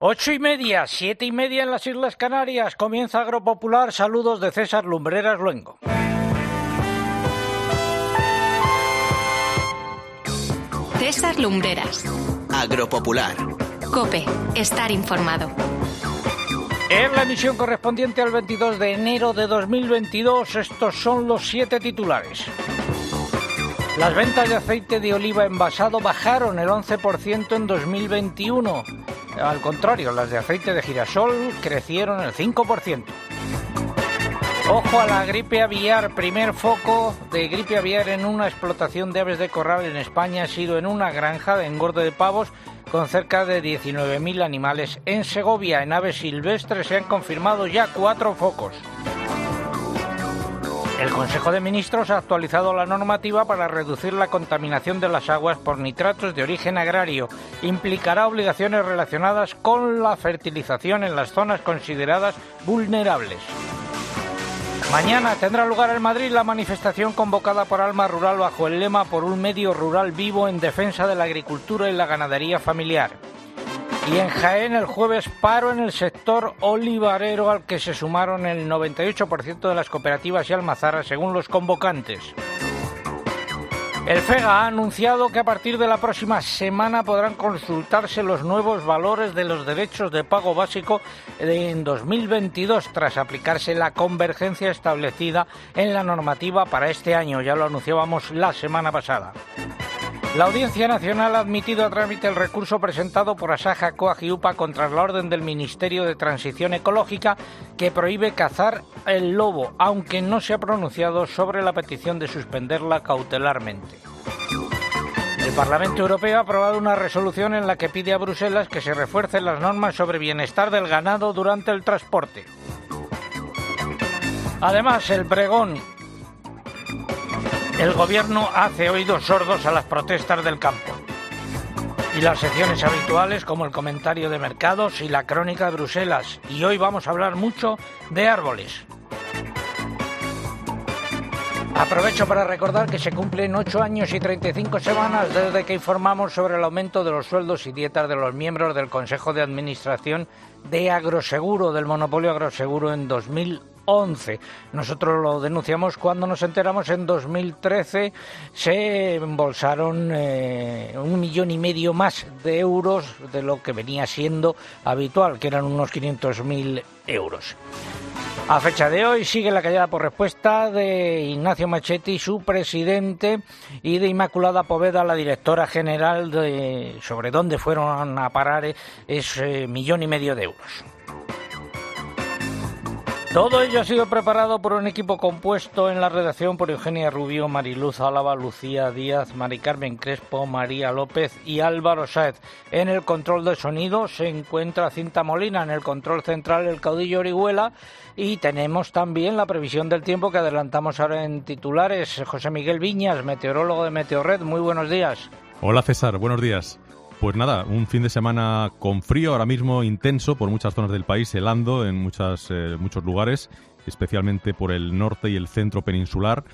Ocho y media, siete y media en las Islas Canarias. Comienza Agropopular. Saludos de César Lumbreras Luengo. César Lumbreras. Agropopular. Cope, estar informado. En la emisión correspondiente al 22 de enero de 2022, estos son los siete titulares. Las ventas de aceite de oliva envasado bajaron el 11% en 2021. Al contrario, las de aceite de girasol crecieron el 5%. Ojo a la gripe aviar. Primer foco de gripe aviar en una explotación de aves de corral en España ha sido en una granja de engorde de pavos con cerca de 19.000 animales. En Segovia, en aves silvestres, se han confirmado ya cuatro focos. El Consejo de Ministros ha actualizado la normativa para reducir la contaminación de las aguas por nitratos de origen agrario. Implicará obligaciones relacionadas con la fertilización en las zonas consideradas vulnerables. Mañana tendrá lugar en Madrid la manifestación convocada por Alma Rural bajo el lema Por un medio rural vivo en defensa de la agricultura y la ganadería familiar. Y en Jaén el jueves paro en el sector olivarero al que se sumaron el 98% de las cooperativas y almazaras según los convocantes. El FEGA ha anunciado que a partir de la próxima semana podrán consultarse los nuevos valores de los derechos de pago básico en 2022 tras aplicarse la convergencia establecida en la normativa para este año. Ya lo anunciábamos la semana pasada. La Audiencia Nacional ha admitido a trámite el recurso presentado por Asaja Coagiupa contra la orden del Ministerio de Transición Ecológica que prohíbe cazar el lobo, aunque no se ha pronunciado sobre la petición de suspenderla cautelarmente. El Parlamento Europeo ha aprobado una resolución en la que pide a Bruselas que se refuercen las normas sobre bienestar del ganado durante el transporte. Además, el pregón el gobierno hace oídos sordos a las protestas del campo. Y las secciones habituales como el comentario de mercados y la crónica de Bruselas. Y hoy vamos a hablar mucho de árboles. Aprovecho para recordar que se cumplen 8 años y 35 semanas desde que informamos sobre el aumento de los sueldos y dietas de los miembros del Consejo de Administración de Agroseguro, del monopolio Agroseguro en 2011. Nosotros lo denunciamos cuando nos enteramos en 2013 se embolsaron eh, un millón y medio más de euros de lo que venía siendo habitual, que eran unos 500.000 euros. A fecha de hoy sigue la callada por respuesta de Ignacio Machetti, su presidente, y de Inmaculada Poveda, la directora general, de, sobre dónde fueron a parar ese millón y medio de euros. Todo ello ha sido preparado por un equipo compuesto en la redacción por Eugenia Rubio, Mariluz Álava, Lucía Díaz, Mari Carmen Crespo, María López y Álvaro Sáez. En el control de sonido se encuentra Cinta Molina, en el control central el caudillo Orihuela y tenemos también la previsión del tiempo que adelantamos ahora en titulares. José Miguel Viñas, meteorólogo de Meteorred, muy buenos días. Hola César, buenos días. Pues nada, un fin de semana con frío ahora mismo intenso por muchas zonas del país, helando en muchas, eh, muchos lugares, especialmente por el norte y el centro peninsular.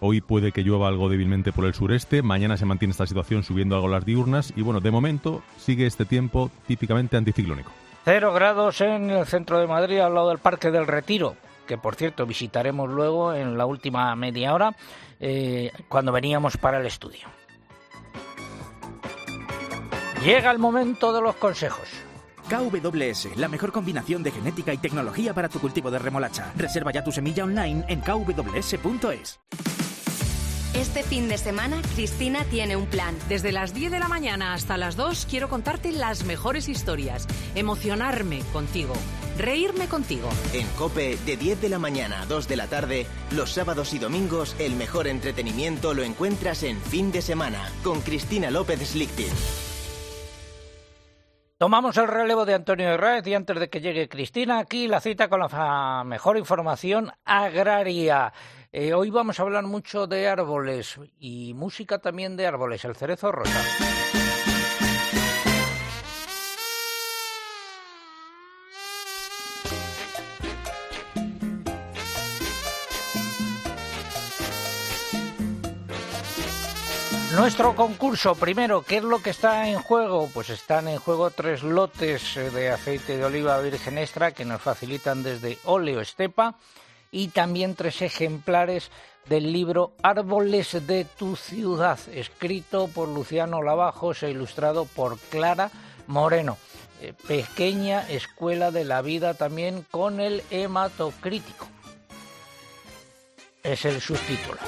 Hoy puede que llueva algo débilmente por el sureste, mañana se mantiene esta situación subiendo algo las diurnas y bueno, de momento sigue este tiempo típicamente anticiclónico. Cero grados en el centro de Madrid al lado del Parque del Retiro, que por cierto visitaremos luego en la última media hora eh, cuando veníamos para el estudio. Llega el momento de los consejos. KWS, la mejor combinación de genética y tecnología para tu cultivo de remolacha. Reserva ya tu semilla online en kws.es. Este fin de semana, Cristina tiene un plan. Desde las 10 de la mañana hasta las 2 quiero contarte las mejores historias, emocionarme contigo, reírme contigo. En Cope, de 10 de la mañana a 2 de la tarde, los sábados y domingos, el mejor entretenimiento lo encuentras en fin de semana con Cristina López Slichting. Tomamos el relevo de Antonio Herrera y antes de que llegue Cristina, aquí la cita con la mejor información agraria. Eh, hoy vamos a hablar mucho de árboles y música también de árboles, el cerezo rosa. Nuestro concurso, primero, ¿qué es lo que está en juego? Pues están en juego tres lotes eh, de aceite de oliva virgen extra que nos facilitan desde Oleo Estepa y también tres ejemplares del libro Árboles de tu ciudad, escrito por Luciano Lavajos e ilustrado por Clara Moreno. Eh, pequeña escuela de la vida también con el hematocrítico. Es el subtítulo.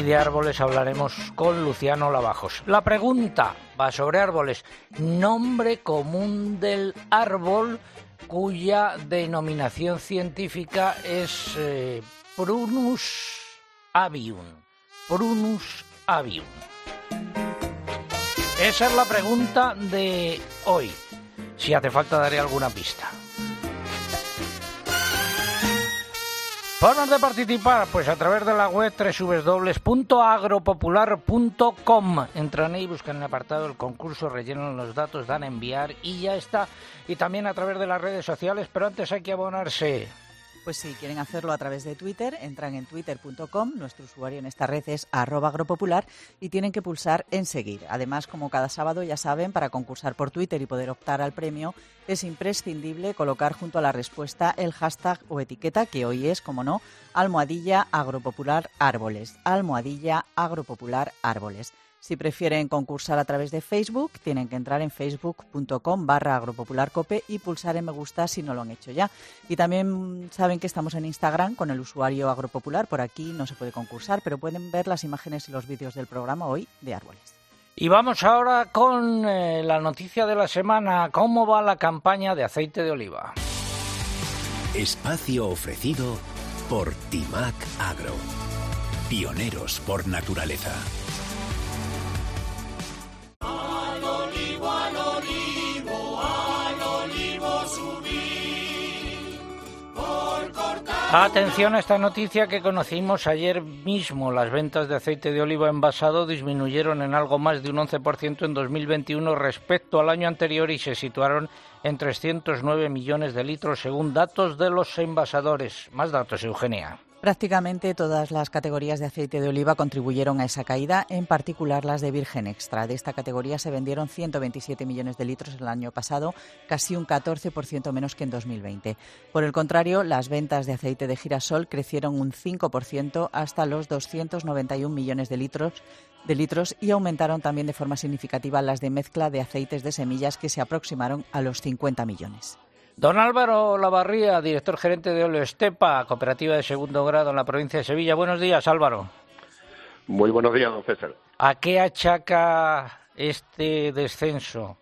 Y de árboles hablaremos con Luciano Lavajos. La pregunta va sobre árboles. Nombre común del árbol cuya denominación científica es eh, Prunus avium. Prunus avium. Esa es la pregunta de hoy. Si hace falta daré alguna pista. Formas de participar, pues a través de la web www.agropopular.com. Entran ahí, buscan el apartado del concurso, rellenan los datos, dan a enviar y ya está. Y también a través de las redes sociales, pero antes hay que abonarse. Pues si quieren hacerlo a través de Twitter, entran en twitter.com, nuestro usuario en esta red es arroba agropopular y tienen que pulsar en seguir. Además, como cada sábado ya saben, para concursar por Twitter y poder optar al premio es imprescindible colocar junto a la respuesta el hashtag o etiqueta que hoy es, como no, almohadilla agropopular árboles. Almohadilla agropopular árboles. Si prefieren concursar a través de Facebook, tienen que entrar en facebook.com barra agropopularcope y pulsar en me gusta si no lo han hecho ya. Y también saben que estamos en Instagram con el usuario agropopular. Por aquí no se puede concursar, pero pueden ver las imágenes y los vídeos del programa hoy de árboles. Y vamos ahora con eh, la noticia de la semana. ¿Cómo va la campaña de aceite de oliva? Espacio ofrecido por Timac Agro. Pioneros por naturaleza. Atención a esta noticia que conocimos ayer mismo. Las ventas de aceite de oliva envasado disminuyeron en algo más de un 11% en 2021 respecto al año anterior y se situaron en 309 millones de litros según datos de los envasadores. Más datos, Eugenia. Prácticamente todas las categorías de aceite de oliva contribuyeron a esa caída, en particular las de virgen extra. De esta categoría se vendieron 127 millones de litros el año pasado, casi un 14% menos que en 2020. Por el contrario, las ventas de aceite de girasol crecieron un 5% hasta los 291 millones de litros, de litros y aumentaron también de forma significativa las de mezcla de aceites de semillas que se aproximaron a los 50 millones. Don Álvaro Lavarría, director gerente de Oleo Estepa, cooperativa de segundo grado en la provincia de Sevilla. Buenos días, Álvaro. Muy buenos días, don César. ¿A qué achaca este descenso?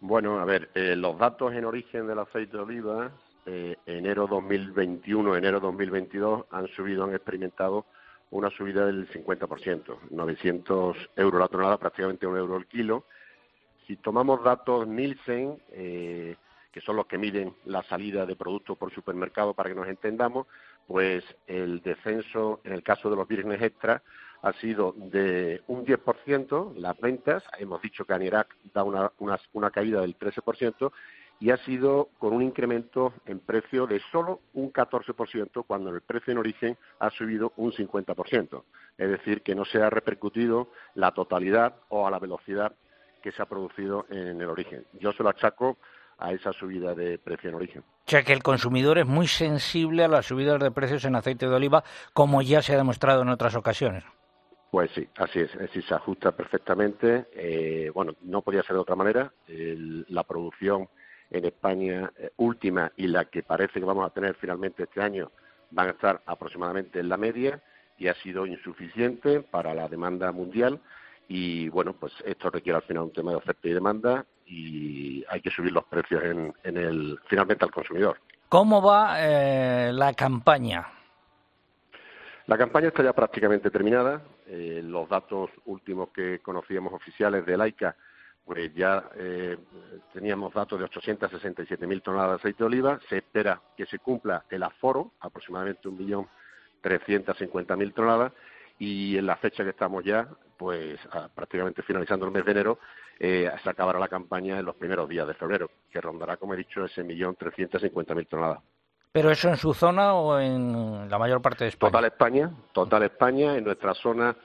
Bueno, a ver, eh, los datos en origen del aceite de oliva, eh, enero 2021, enero 2022, han subido, han experimentado una subida del 50%, 900 euros la tonelada, prácticamente un euro el kilo si tomamos datos Nielsen, eh, que son los que miden la salida de productos por supermercado para que nos entendamos, pues el descenso en el caso de los vírgenes extra ha sido de un 10%, las ventas, hemos dicho que Anirac da una, una, caída del 13%, y ha sido con un incremento en precio de solo un 14%, cuando el precio en origen ha subido un 50%. Es decir, que no se ha repercutido la totalidad o a la velocidad que se ha producido en el origen. Yo se lo achaco a esa subida de precio en origen. O sea que el consumidor es muy sensible a las subidas de precios en aceite de oliva, como ya se ha demostrado en otras ocasiones. Pues sí, así es, así se ajusta perfectamente. Eh, bueno, no podía ser de otra manera. la producción en España eh, última y la que parece que vamos a tener finalmente este año van a estar aproximadamente en la media y ha sido insuficiente para la demanda mundial y bueno, pues esto requiere al final un tema de oferta y demanda y hay que subir los precios en, el, finalmente al consumidor. ¿Cómo va eh, la campaña? La campaña está ya prácticamente terminada. Eh, los datos últimos que conocíamos oficiales de Laica, pues ya eh, teníamos datos de 867.000 toneladas de aceite de oliva. Se espera que se cumpla el aforo, aproximadamente 1.350.000 toneladas. Y en la fecha que estamos ya, pues prácticamente finalizando el mes de enero, eh, se acabará la campaña en los primeros días de febrero, que rondará, como he dicho, ese millón trescientos cincuenta mil toneladas. ¿Pero eso en su zona o en la mayor parte de España? Total España, total España. En nuestra zona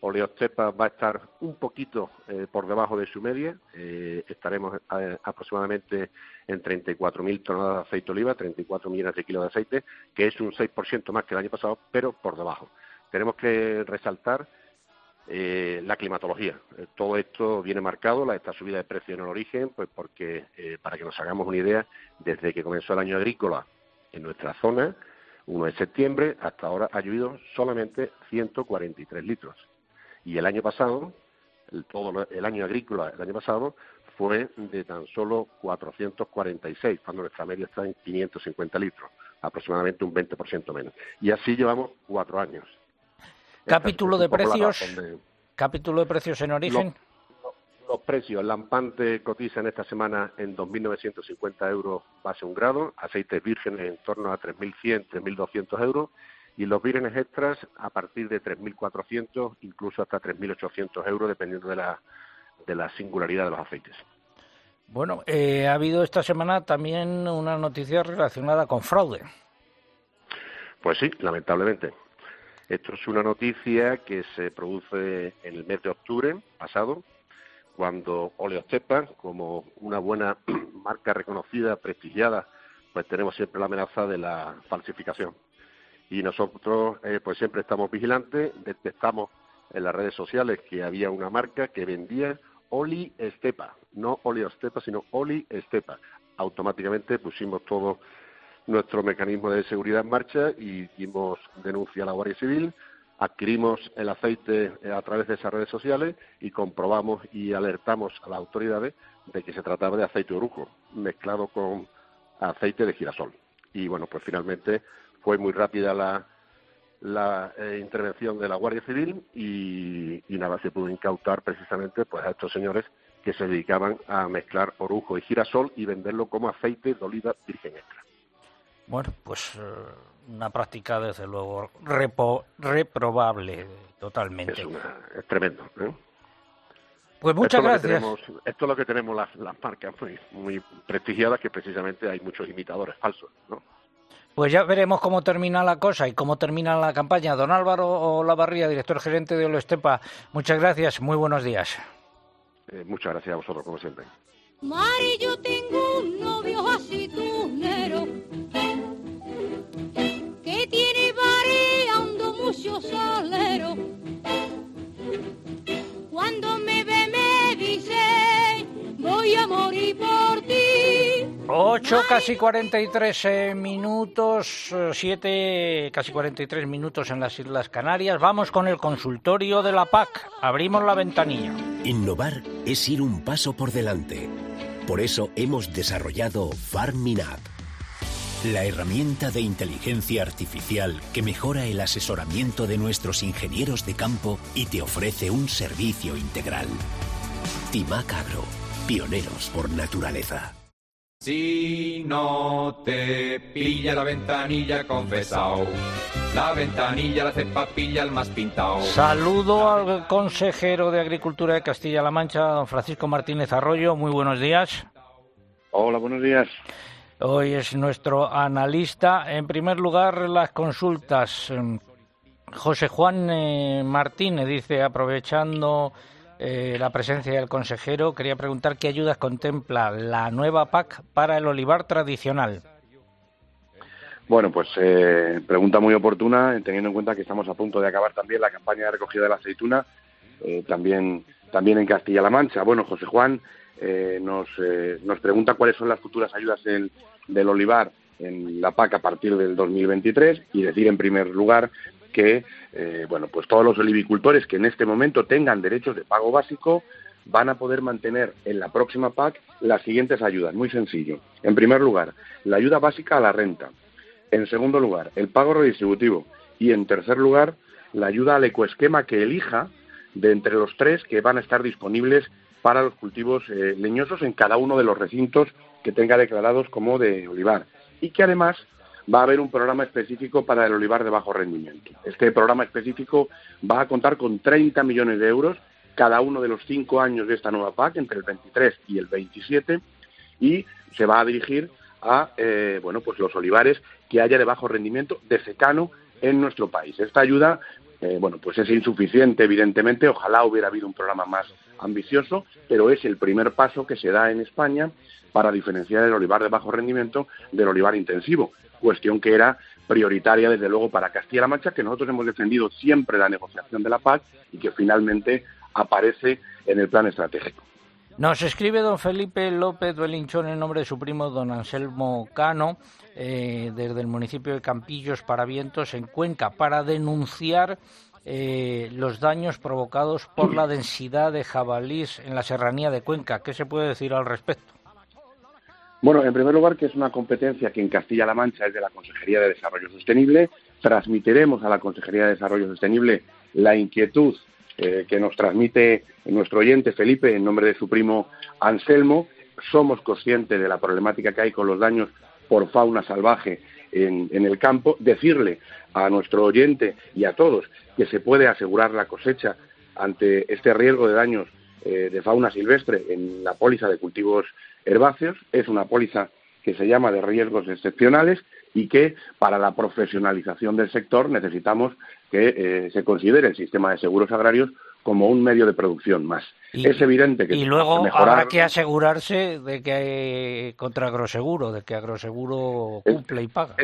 Oleostepa va a estar un poquito eh, por debajo de su media. Eh, estaremos eh, aproximadamente en 34.000 toneladas de aceite de oliva, 34 millones de kilos de aceite, que es un 6% más que el año pasado, pero por debajo. Tenemos que resaltar la climatología. todo esto viene marcado, la, esta subida de precio en el origen, pues porque, para que nos hagamos una idea, desde que comenzó el año agrícola en nuestra zona, 1 de septiembre, hasta ahora ha llovido solamente 143 litros y el año pasado, el, todo el año agrícola, el año pasado, fue de tan solo 446, cuando nuestra media está en 550 litros, aproximadamente un 20% menos. Y así llevamos cuatro años. Capítulo de precios. Capítulo de precios en origen. Los, precios, el lampante cotiza en esta semana en 2.950 euros base un grado, aceites vírgenes en torno a 3.100, 3.200 euros y los vírgenes extras a partir de 3.400, incluso hasta 3.800 euros, dependiendo de la, de la singularidad de los aceites. Bueno, eh, ha habido esta semana también una noticia relacionada con fraude. Pues sí, lamentablemente. Esto es una noticia que se produce en el mes de octubre pasado, cuando Oleostepa, como una buena marca reconocida, prestigiada, pues tenemos siempre la amenaza de la falsificación y nosotros eh, pues siempre estamos vigilantes, detectamos en las redes sociales que había una marca que vendía Oli Estepa, no Oleostepa, sino Oli Estepa. Automáticamente pusimos todo nuestro mecanismo de seguridad en marcha y dimos denuncia a la Guardia Civil, adquirimos el aceite eh, a través de esas redes sociales y comprobamos y alertamos a las autoridades de que se trataba de aceite orujo mezclado con aceite de girasol. Y bueno, pues finalmente fue muy rápida la, la eh, intervención de la Guardia Civil y, nada, se pudo incautar precisamente pues a estos señores que se dedicaban a mezclar orujo y girasol y venderlo como aceite de oliva virgen extra. Bueno, pues eh, una práctica desde luego reprobable totalmente. Es, tremendo. ¿eh? Pues muchas gracias. esto es lo que tenemos las, las marcas muy, muy prestigiadas, que precisamente hay muchos imitadores falsos, ¿no? Pues ya veremos cómo termina la cosa y cómo termina la campaña. Don Álvaro Olavarría, director gerente de Oloestepa, muchas gracias, muy buenos días. Eh, muchas gracias a vosotros, como siempre. Mari, yo tengo un novio que 8 casi 43 eh, minutos, 7 eh, casi 43 minutos en las Islas Canarias. Vamos con el consultorio de la PAC. Abrimos la ventanilla. Innovar es ir un paso por delante. Por eso hemos desarrollado FarmInApp, la herramienta de inteligencia artificial que mejora el asesoramiento de nuestros ingenieros de campo y te ofrece un servicio integral. Timac Agro, pioneros por naturaleza. Si no te pilla la ventanilla confesao, la ventanilla la cepa pilla el más pintado. Saludo al consejero de Agricultura de Castilla-La Mancha, don Francisco Martínez Arroyo. Muy buenos días. Hola, buenos días. Hoy es nuestro analista. En primer lugar, las consultas. José Juan eh, Martínez dice, aprovechando eh, la presencia del consejero, quería preguntar qué ayudas contempla la nueva PAC para el olivar tradicional. Bueno, pues eh, pregunta muy oportuna, teniendo en cuenta que estamos a punto de acabar también la campaña de recogida de la aceituna, eh, también, también en Castilla-La Mancha. Bueno, José Juan nos, nos pregunta cuáles son las futuras ayudas del olivar en la PAC a partir del 2023 y decir en primer lugar que eh, bueno, pues todos los olivicultores que en este momento tengan derechos de pago básico van a poder mantener en la próxima PAC las siguientes ayudas, muy sencillo. En primer lugar, la ayuda básica a la renta. En segundo lugar, el pago redistributivo. Y en tercer lugar, la ayuda al ecoesquema que elija de entre los tres que van a estar disponibles para los cultivos eh, leñosos en cada uno de los recintos que tenga declarados como de olivar. Y que además va a haber un programa específico para el olivar de bajo rendimiento. Este programa específico va a contar con 30 millones de euros cada uno de los cinco años de esta nueva PAC, entre el 23 y el 27, y se va a dirigir a eh, bueno, pues los olivares que haya de bajo rendimiento de secano en nuestro país. Esta ayuda eh, bueno, pues es insuficiente, evidentemente. Ojalá hubiera habido un programa más ambicioso, pero es el primer paso que se da en España para diferenciar el olivar de bajo rendimiento del olivar intensivo, cuestión que era prioritaria, desde luego, para Castilla-La Mancha, que nosotros hemos defendido siempre la negociación de la paz y que finalmente aparece en el plan estratégico. Nos escribe don Felipe López Belinchón en nombre de su primo don Anselmo Cano eh, desde el municipio de Campillos para Vientos en Cuenca para denunciar eh, los daños provocados por la densidad de jabalís en la serranía de Cuenca. ¿Qué se puede decir al respecto? Bueno, en primer lugar, que es una competencia que en Castilla-La Mancha es de la Consejería de Desarrollo Sostenible. Transmitiremos a la Consejería de Desarrollo Sostenible la inquietud eh, que nos transmite nuestro oyente Felipe en nombre de su primo Anselmo. Somos conscientes de la problemática que hay con los daños por fauna salvaje en, el campo. Decirle a nuestro oyente y a todos que se puede asegurar la cosecha ante este riesgo de daños eh, de fauna silvestre en la póliza de cultivos herbáceos. Es una póliza que se llama de riesgos excepcionales y que para la profesionalización del sector necesitamos que eh, se considere el sistema de seguros agrarios como un medio de producción más. es evidente que y luego habrá que asegurarse de que contra agroseguro, de que agroseguro cumple y paga.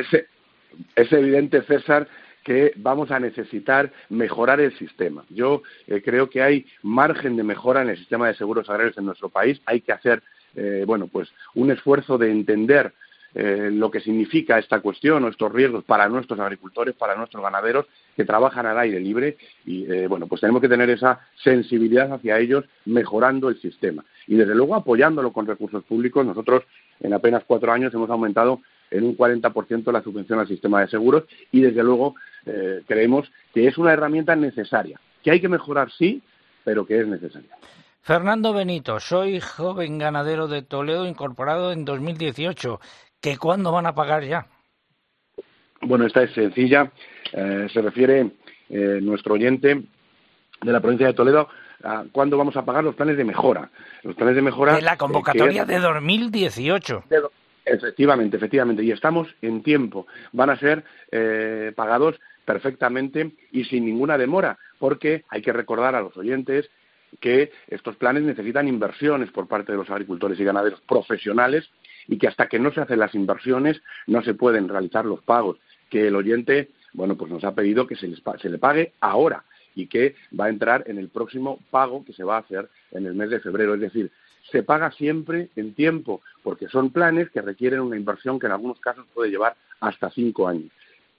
Es, evidente, César, que vamos a necesitar mejorar el sistema. Yo eh, creo que hay margen de mejora en el sistema de seguros agrarios en nuestro país. Hay que hacer, eh, bueno, pues un esfuerzo de entender eh, lo que significa esta cuestión o estos riesgos para nuestros agricultores, para nuestros ganaderos que trabajan al aire libre y eh, bueno, pues tenemos que tener esa sensibilidad hacia ellos mejorando el sistema y desde luego apoyándolo con recursos públicos. Nosotros en apenas cuatro años hemos aumentado en un 40% la subvención al sistema de seguros y desde luego eh, creemos que es una herramienta necesaria, que hay que mejorar sí, pero que es necesaria. Fernando Benito, soy joven ganadero de Toledo incorporado en 2018 que cuándo van a pagar ya. Bueno, esta es sencilla. Eh, se refiere eh, nuestro oyente de la provincia de Toledo a cuándo vamos a pagar los planes de mejora. Los planes de mejora. De la convocatoria de 2018. Efectivamente, efectivamente. Y estamos en tiempo. Van a ser eh, pagados perfectamente y sin ninguna demora, porque hay que recordar a los oyentes que estos planes necesitan inversiones por parte de los agricultores y ganaderos profesionales y que hasta que no se hacen las inversiones no se pueden realizar los pagos, que el oyente, bueno, pues nos ha pedido que se, le pague ahora y que va a entrar en el próximo pago que se va a hacer en el mes de febrero. Es decir, se paga siempre en tiempo, porque son planes que requieren una inversión que en algunos casos puede llevar hasta cinco años.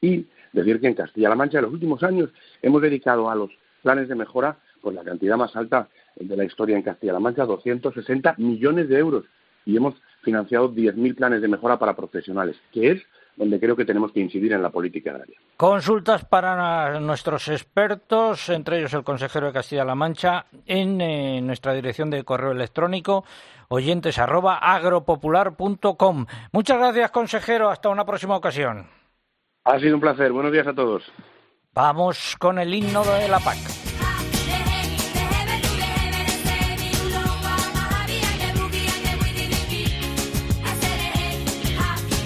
Y decir que en Castilla-La Mancha en los últimos años hemos dedicado a los planes de mejora pues la cantidad más alta de la historia en Castilla-La Mancha, 260 millones de euros. Y hemos financiado 10.000 planes de mejora para profesionales, que es donde creo que tenemos que incidir en la política agraria. Consultas para nuestros expertos, entre ellos el consejero de Castilla-La Mancha, en eh, nuestra dirección de correo electrónico oyentes Muchas gracias, consejero. Hasta una próxima ocasión. Ha sido un placer. Buenos días a todos. Vamos con el himno de la PAC.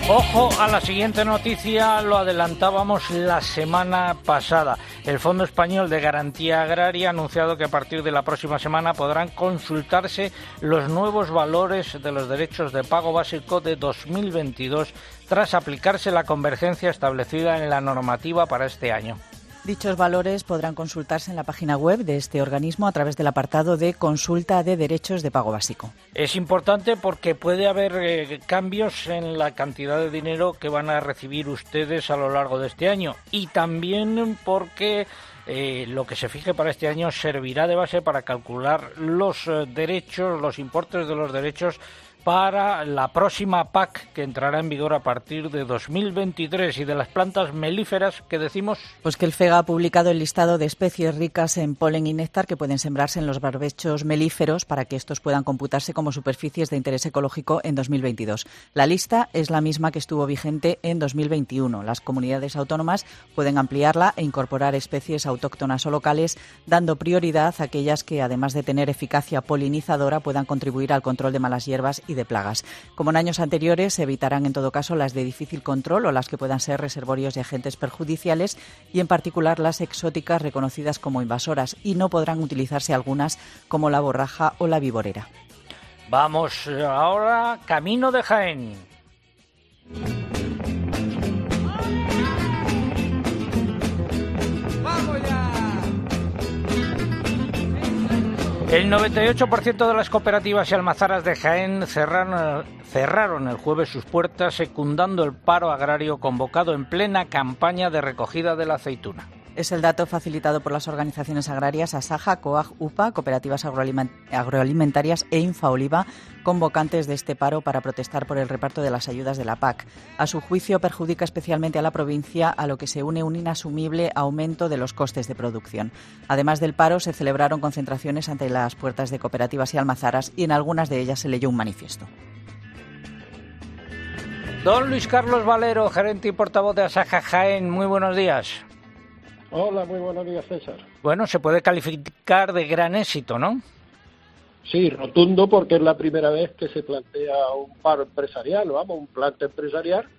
Ojo a la siguiente noticia, lo adelantábamos la semana pasada. El Fondo Español de Garantía Agraria ha anunciado que a partir de la próxima semana podrán consultarse los nuevos valores de los derechos de pago básico de 2022 tras aplicarse la convergencia establecida en la normativa para este año. Dichos valores podrán consultarse en la página web de este organismo a través del apartado de consulta de derechos de pago básico. Es importante porque puede haber eh, cambios en la cantidad de dinero que van a recibir ustedes a lo largo de este año y también porque eh, lo que se fije para este año servirá de base para calcular los eh, derechos, los importes de los derechos para la próxima PAC que entrará en vigor a partir de 2023 y de las plantas melíferas que decimos. Pues que el FEGA ha publicado el listado de especies ricas en polen y néctar que pueden sembrarse en los barbechos melíferos para que estos puedan computarse como superficies de interés ecológico en 2022. La lista es la misma que estuvo vigente en 2021. Las comunidades autónomas pueden ampliarla e incorporar especies autóctonas o locales, dando prioridad a aquellas que, además de tener eficacia polinizadora, puedan contribuir al control de malas hierbas y de plagas. Como en años anteriores, se evitarán en todo caso las de difícil control o las que puedan ser reservorios de agentes perjudiciales y en particular las exóticas reconocidas como invasoras y no podrán utilizarse algunas como la borraja o la viborera. Vamos ahora camino de Jaén. El 98% de las cooperativas y almazaras de Jaén cerraron, cerraron, el jueves sus puertas secundando el paro agrario convocado en plena campaña de recogida de la aceituna. Es el dato facilitado por las organizaciones agrarias Asaja, COAG, UPA, Cooperativas Agroalimentarias e Infaoliva, convocantes de este paro para protestar por el reparto de las ayudas de la PAC. A su juicio, perjudica especialmente a la provincia, a lo que se une un inasumible aumento de los costes de producción. Además del paro, se celebraron concentraciones ante las puertas de cooperativas y almazaras y en algunas de ellas se leyó un manifiesto. Don Luis Carlos Valero, gerente y portavoz de Asaja Jaén, muy buenos días. Hola, muy buenos días, César. Bueno, se puede calificar de gran éxito, ¿no? Sí, rotundo, porque es la primera vez que se plantea un paro empresarial, vamos, un plante empresarial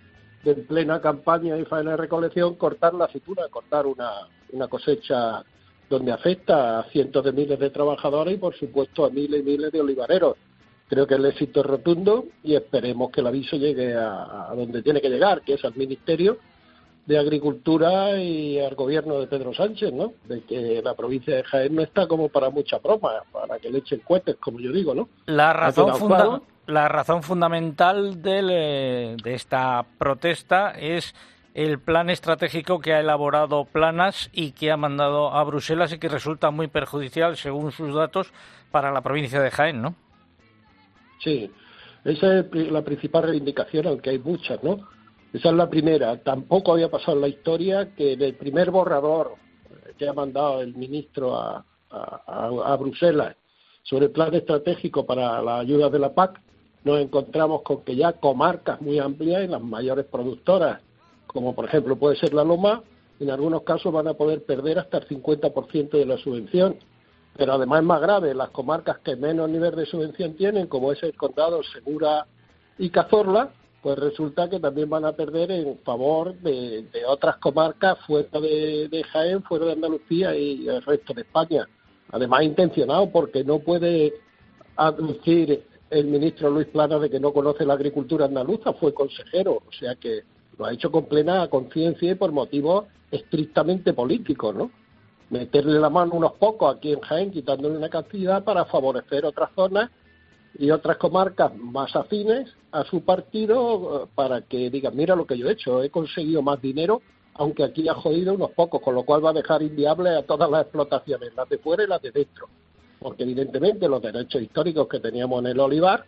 de en plena campaña y faena de recolección cortar la aceituna, cortar una, una cosecha donde afecta a cientos de miles de trabajadores y, por supuesto, a miles y miles de olivareros. Creo que el éxito es rotundo y esperemos que el aviso llegue a, a donde tiene que llegar, que es al Ministerio de Agricultura y al gobierno de Pedro Sánchez, ¿no? De que la provincia de Jaén no está como para mucha broma, para que le echen cohetes, como yo digo, ¿no? La razón, la razón fundamental de, de esta protesta es el plan estratégico que ha elaborado Planas y que ha mandado a Bruselas y que resulta muy perjudicial, según sus datos, para la provincia de Jaén, ¿no? Sí, esa es la principal reivindicación, aunque hay muchas, ¿no? Esa es la primera. Tampoco había pasado en la historia que en el primer borrador que ha mandado el ministro a, a, Bruselas sobre el plan estratégico para la ayuda de la PAC, nos encontramos con que ya comarcas muy amplias y las mayores productoras, como por ejemplo puede ser la Loma, en algunos casos van a poder perder hasta el 50% de la subvención. Pero además es más grave, las comarcas que menos nivel de subvención tienen, como es el condado Segura y Cazorla, pues resulta que también van a perder en favor de, otras comarcas fuera de, Jaén, fuera de Andalucía y el resto de España. Además, intencionado porque no puede aducir el ministro Luis Plana de que no conoce la agricultura andaluza, fue consejero, o sea que lo ha hecho con plena conciencia y por motivos estrictamente políticos, ¿no? Meterle la mano unos pocos aquí en Jaén, quitándole una cantidad para favorecer otras zonas y otras comarcas más afines a su partido eh, para que digan, mira lo que yo he hecho, he conseguido más dinero, aunque aquí ha jodido unos pocos, con lo cual va a dejar inviable a todas las explotaciones, las de fuera y las de dentro. Porque evidentemente los derechos históricos que teníamos en el olivar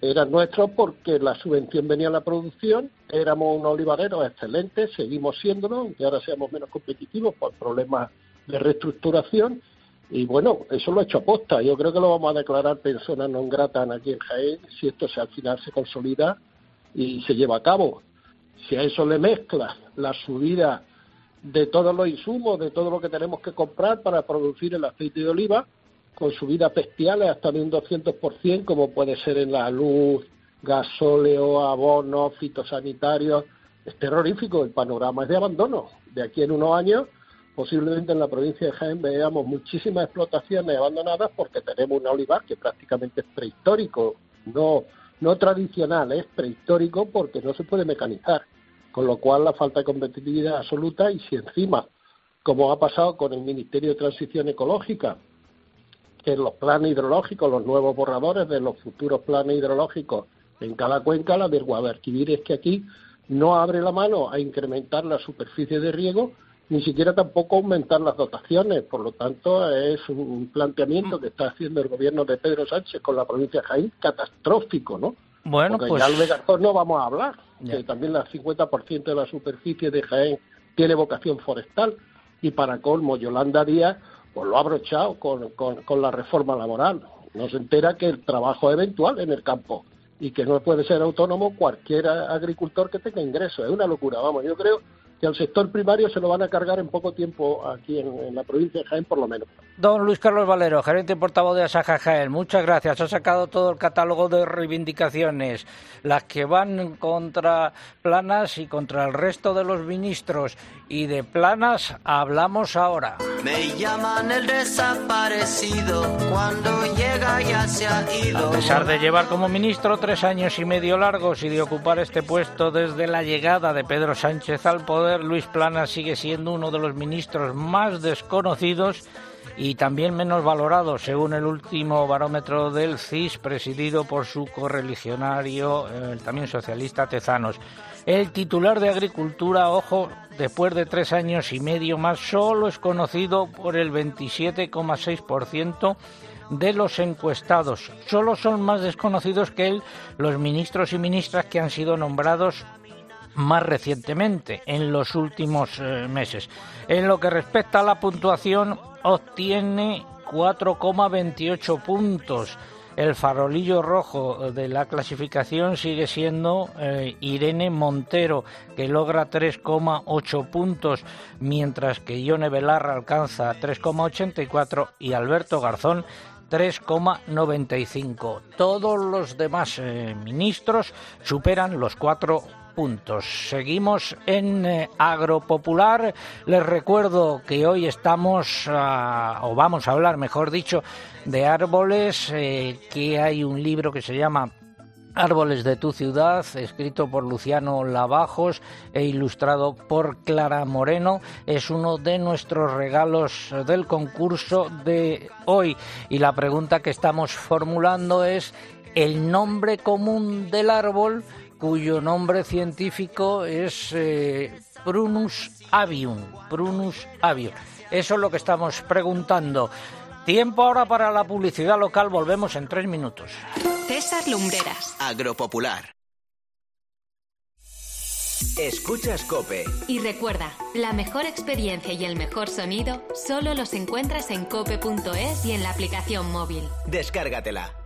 eran nuestros porque la subvención venía a la producción, éramos un olivarero excelente, seguimos siéndolo, aunque ahora seamos menos competitivos por problemas de reestructuración, y bueno, eso lo ha hecho aposta. Yo creo que lo vamos a declarar persona non grata aquí en Jaén si esto se, al final se consolida y se lleva a cabo. Si a eso le mezclas la subida de todos los insumos, de todo lo que tenemos que comprar para producir el aceite de oliva, con subidas bestiales hasta de un 200%, como puede ser en la luz, gasóleo, abonos, fitosanitarios. Es terrorífico, el panorama es de abandono. De aquí en unos años posiblemente en la provincia de Jaén veamos muchísimas explotaciones abandonadas porque tenemos un olivar que prácticamente es prehistórico, no, no tradicional, es prehistórico porque no se puede mecanizar, con lo cual la falta de competitividad absoluta y si encima, como ha pasado con el Ministerio de Transición Ecológica, que en los planes hidrológicos, los nuevos borradores de los futuros planes hidrológicos en cada cuenca, la del Guadalquivir es que aquí no abre la mano a incrementar la superficie de riego ni siquiera tampoco aumentar las dotaciones. Por lo tanto, es un planteamiento que está haciendo el gobierno de Pedro Sánchez con la provincia de Jaén catastrófico, ¿no? Bueno, Porque pues... ya de Garzón no vamos a hablar, que también el 50% de la superficie de Jaén tiene vocación forestal y para colmo Yolanda Díaz pues lo ha abrochado con, con, con la reforma laboral. No se entera que el trabajo eventual en el campo y que no puede ser autónomo cualquier agricultor que tenga ingresos. Es una locura, vamos, yo creo que al sector primario se lo van a cargar en poco tiempo aquí en, la provincia de Jaén, por lo menos. Don Luis Carlos Valero, gerente y portavoz de Asaja Jaén, muchas gracias. Ha sacado todo el catálogo de reivindicaciones, las que van contra Planas y contra el resto de los ministros. Y de Planas hablamos ahora. Me llaman el desaparecido, cuando llega ya se ha ido. A pesar de llevar como ministro tres años y medio largos y de ocupar este puesto desde la llegada de Pedro Sánchez al poder, Luis Plana sigue siendo uno de los ministros más desconocidos y también menos valorados, según el último barómetro del CIS, presidido por su correligionario, el también socialista Tezanos. El titular de Agricultura, ojo, después de tres años y medio más, solo es conocido por el 27,6% de los encuestados. Solo son más desconocidos que él los ministros y ministras que han sido nombrados más recientemente, en los últimos eh, meses. En lo que respecta a la puntuación, obtiene 4,28 puntos. El farolillo rojo de la clasificación sigue siendo eh, Irene Montero, que logra 3,8 puntos, mientras que Ione Belarra alcanza 3,84 y Alberto Garzón 3,95. Todos los demás eh, ministros superan los 4 puntos. Seguimos en eh, Agropopular. Les recuerdo que hoy estamos, ah, o vamos a hablar, mejor dicho, de árboles, eh, que hay un libro que se llama Árboles de tu ciudad, escrito por Luciano Lavajos e ilustrado por Clara Moreno, es uno de nuestros regalos del concurso de hoy. Y la pregunta que estamos formulando es el nombre común del árbol cuyo nombre científico es eh, Prunus avium. Prunus avium. Eso es lo que estamos preguntando. Tiempo ahora para la publicidad local. Volvemos en tres minutos. César Lumbreras. Agropopular. Escuchas Cope. Y recuerda, la mejor experiencia y el mejor sonido solo los encuentras en cope.es y en la aplicación móvil. Descárgatela.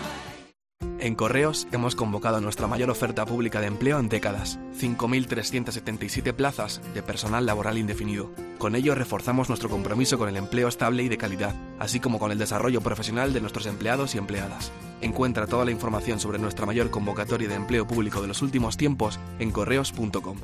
En Correos hemos convocado nuestra mayor oferta pública de empleo en décadas, 5.377 plazas de personal laboral indefinido. Con ello reforzamos nuestro compromiso con el empleo estable y de calidad, así como con el desarrollo profesional de nuestros empleados y empleadas. Encuentra toda la información sobre nuestra mayor convocatoria de empleo público de los últimos tiempos en correos.com.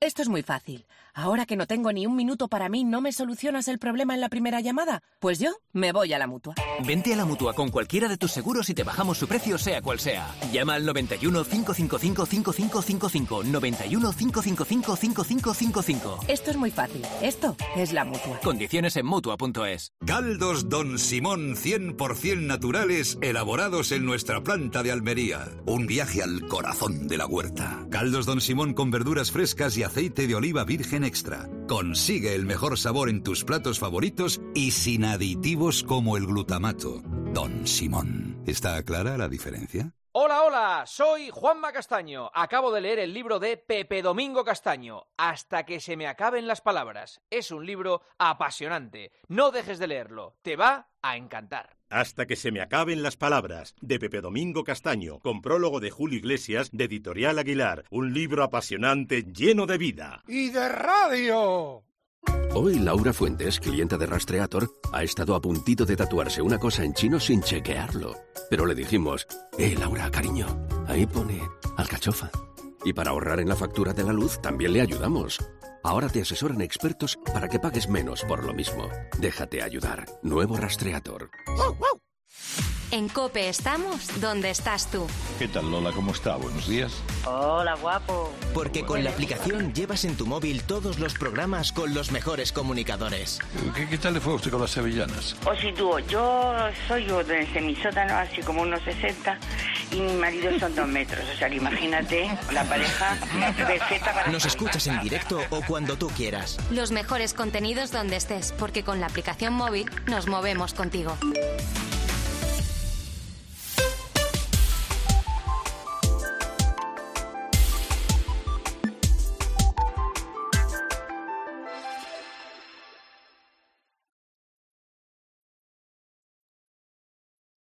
Esto es muy fácil. Ahora que no tengo ni un minuto para mí, ¿no me solucionas el problema en la primera llamada? Pues yo me voy a la mutua. Vente a la mutua con cualquiera de tus seguros y te bajamos su precio, sea cual sea. Llama al 91 555 5555. 91 555 5555. Esto es muy fácil. Esto es la mutua. Condiciones en mutua.es. Caldos Don Simón 100% naturales elaborados en nuestra planta de Almería. Un viaje al corazón de la huerta. Caldos Don Simón con verduras frescas y aceite de oliva virgen extra. Consigue el mejor sabor en tus platos favoritos y sin aditivos como el glutamato. Don Simón. ¿Está clara la diferencia? Hola, hola, soy Juanma Castaño. Acabo de leer el libro de Pepe Domingo Castaño, Hasta que se me acaben las palabras. Es un libro apasionante. No dejes de leerlo, te va a encantar. Hasta que se me acaben las palabras, de Pepe Domingo Castaño, con prólogo de Julio Iglesias, de Editorial Aguilar. Un libro apasionante lleno de vida. ¡Y de radio! Hoy Laura Fuentes, clienta de Rastreator, ha estado a puntito de tatuarse una cosa en chino sin chequearlo. Pero le dijimos, eh, Laura, cariño, ahí pone alcachofa. Y para ahorrar en la factura de la luz también le ayudamos. Ahora te asesoran expertos para que pagues menos por lo mismo. Déjate ayudar. Nuevo Rastreator. En Cope estamos donde estás tú. ¿Qué tal Lola? ¿Cómo está? Buenos días. Hola, guapo. Porque con la aplicación llevas en tu móvil todos los programas con los mejores comunicadores. ¿Qué, qué tal le fue a usted con las sevillanas? O si tú, yo soy yo desde mi sótano, así como unos 60, y mi marido son dos metros. O sea, que imagínate la pareja perfecta para... Nos escuchas en directo o cuando tú quieras. Los mejores contenidos donde estés, porque con la aplicación móvil nos movemos contigo.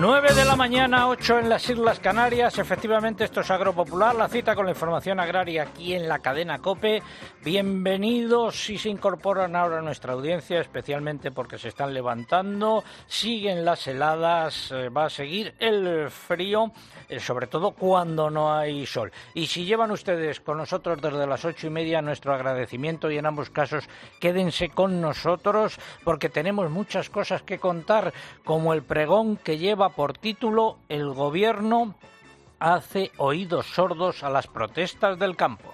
9 de la mañana, 8 en las Islas Canarias. Efectivamente, esto es Agropopular, la cita con la información agraria aquí en la cadena COPE. Bienvenidos si se incorporan ahora a nuestra audiencia, especialmente porque se están levantando. Siguen las heladas, eh, va a seguir el frío, eh, sobre todo cuando no hay sol. Y si llevan ustedes con nosotros desde las ocho y media, nuestro agradecimiento y en ambos casos quédense con nosotros porque tenemos muchas cosas que contar, como el pregón que lleva por título El gobierno hace oídos sordos a las protestas del campo.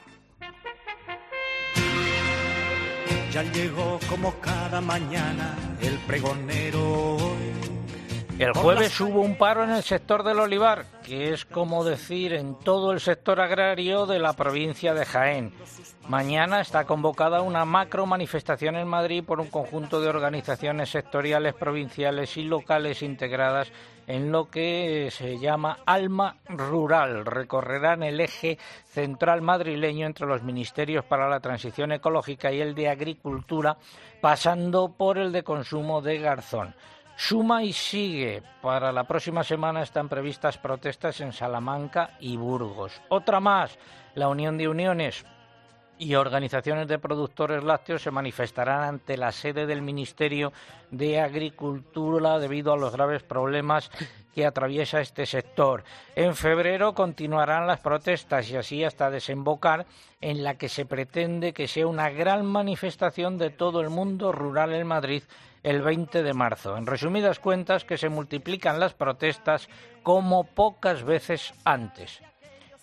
Ya llegó como cada mañana el pregonero. El jueves hubo un paro en el sector del olivar, que es como decir en todo el sector agrario de la provincia de Jaén. Mañana está convocada una macro manifestación en Madrid por un conjunto de organizaciones sectoriales, provinciales y locales integradas en lo que se llama Alma Rural. Recorrerán el eje central madrileño entre los ministerios para la transición ecológica y el de agricultura, pasando por el de consumo de Garzón. Suma y sigue. Para la próxima semana están previstas protestas en Salamanca y Burgos. Otra más, la Unión de Uniones y organizaciones de productores lácteos se manifestarán ante la sede del Ministerio de Agricultura debido a los graves problemas que atraviesa este sector. En febrero continuarán las protestas y así hasta desembocar en la que se pretende que sea una gran manifestación de todo el mundo rural en Madrid el 20 de marzo. En resumidas cuentas, que se multiplican las protestas como pocas veces antes.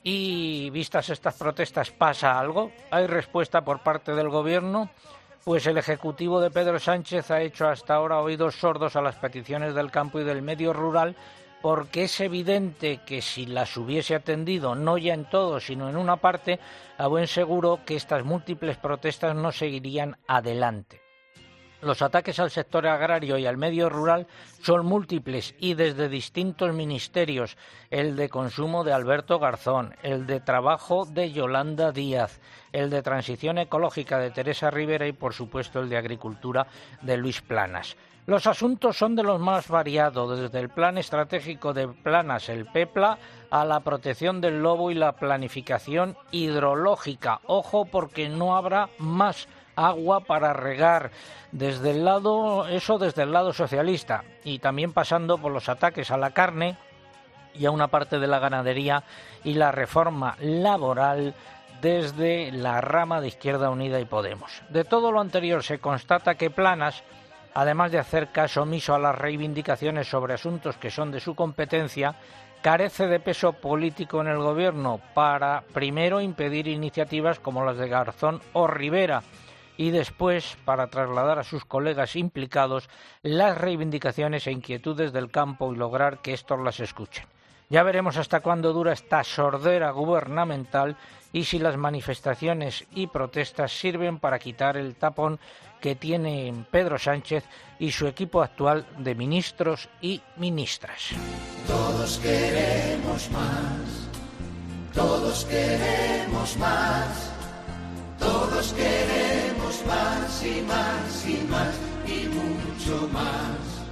Y vistas estas protestas, ¿pasa algo? ¿Hay respuesta por parte del Gobierno? Pues el Ejecutivo de Pedro Sánchez ha hecho hasta ahora oídos sordos a las peticiones del campo y del medio rural porque es evidente que si las hubiese atendido, no ya en todo, sino en una parte, a buen seguro que estas múltiples protestas no seguirían adelante. Los ataques al sector agrario y al medio rural son múltiples y desde distintos ministerios, el de consumo de Alberto Garzón, el de trabajo de Yolanda Díaz, el de transición ecológica de Teresa Rivera y por supuesto el de agricultura de Luis Planas. Los asuntos son de los más variados, desde el plan estratégico de Planas, el PEPLA, a la protección del lobo y la planificación hidrológica. Ojo porque no habrá más agua para regar desde el lado eso desde el lado socialista y también pasando por los ataques a la carne y a una parte de la ganadería y la reforma laboral desde la rama de Izquierda Unida y Podemos. De todo lo anterior se constata que Planas, además de hacer caso omiso a las reivindicaciones sobre asuntos que son de su competencia, carece de peso político en el gobierno para, primero, impedir iniciativas como las de Garzón o Rivera, y después para trasladar a sus colegas implicados las reivindicaciones e inquietudes del campo y lograr que estos las escuchen. Ya veremos hasta cuándo dura esta sordera gubernamental y si las manifestaciones y protestas sirven para quitar el tapón que tiene Pedro Sánchez y su equipo actual de ministros y ministras. Todos queremos más, todos queremos más. Todos queremos más y más y más y mucho más.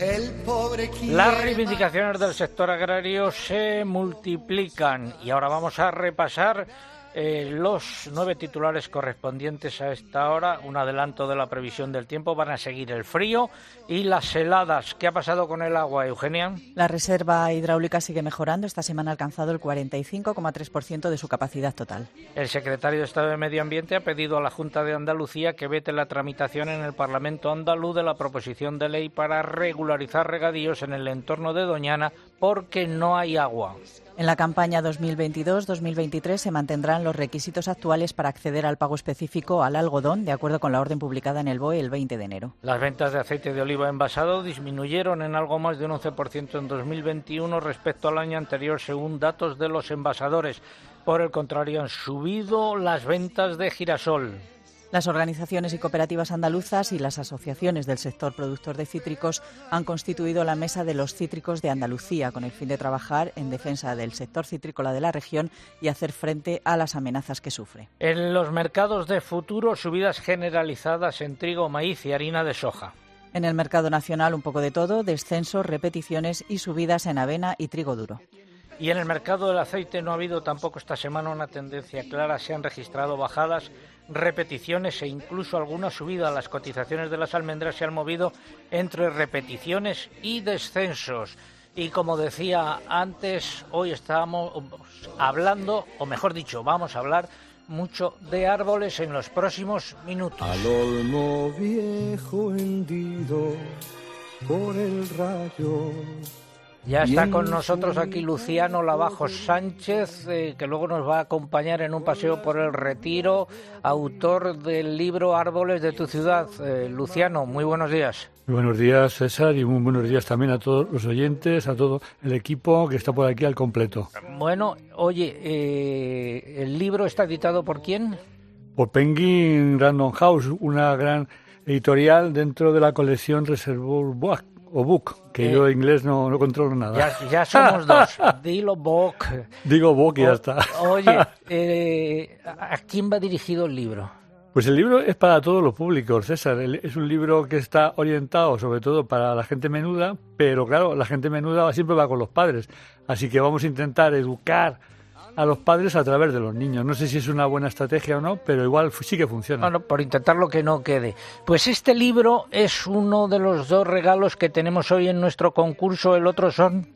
El pobre Las reivindicaciones del sector agrario se multiplican y ahora vamos a repasar eh, los nueve titulares correspondientes a esta hora, un adelanto de la previsión del tiempo, van a seguir el frío y las heladas. ¿Qué ha pasado con el agua, Eugenia? La reserva hidráulica sigue mejorando. Esta semana ha alcanzado el 45,3% de su capacidad total. El secretario de Estado de Medio Ambiente ha pedido a la Junta de Andalucía que vete la tramitación en el Parlamento andaluz de la proposición de ley para regularizar regadíos en el entorno de Doñana porque no hay agua. En la campaña 2022-2023 se mantendrán los requisitos actuales para acceder al pago específico al algodón, de acuerdo con la orden publicada en el BOE el 20 de enero. Las ventas de aceite de oliva envasado disminuyeron en algo más de un 11% en 2021 respecto al año anterior, según datos de los envasadores. Por el contrario, han subido las ventas de girasol. Las organizaciones y cooperativas andaluzas y las asociaciones del sector productor de cítricos han constituido la Mesa de los Cítricos de Andalucía con el fin de trabajar en defensa del sector citrícola de la región y hacer frente a las amenazas que sufre. En los mercados de futuro, subidas generalizadas en trigo, maíz y harina de soja. En el mercado nacional un poco de todo, descensos, repeticiones y subidas en avena y trigo duro. Y en el mercado del aceite no ha habido tampoco esta semana una tendencia clara. Se han registrado bajadas, repeticiones e incluso alguna subida. Las cotizaciones de las almendras se han movido entre repeticiones y descensos. Y como decía antes, hoy estamos hablando, o mejor dicho, vamos a hablar mucho de árboles en los próximos minutos. Ya está con nosotros aquí Luciano Lavajos Sánchez, eh, que luego nos va a acompañar en un paseo por el retiro, autor del libro Árboles de tu ciudad. Eh, Luciano, muy buenos días. Muy buenos días, César, y muy buenos días también a todos los oyentes, a todo el equipo que está por aquí al completo. Bueno, oye, eh, ¿el libro está editado por quién? Por Penguin Random House, una gran editorial dentro de la colección Reservoir Book o book, que yo en inglés no, no controlo nada. Ya, somos dos. Dilo book. Digo book y ya está. Oye, eh, ¿a quién va dirigido el libro? Pues el libro es para todos los públicos, César. Es un libro que está orientado sobre todo para la gente menuda, pero claro, la gente menuda siempre va con los padres. Así que vamos a intentar educar a los padres a través de los niños. No sé si es una buena estrategia o no, pero igual sí que funciona. Bueno, por intentarlo que no quede. Pues este libro es uno de los dos regalos que tenemos hoy en nuestro concurso. El otro son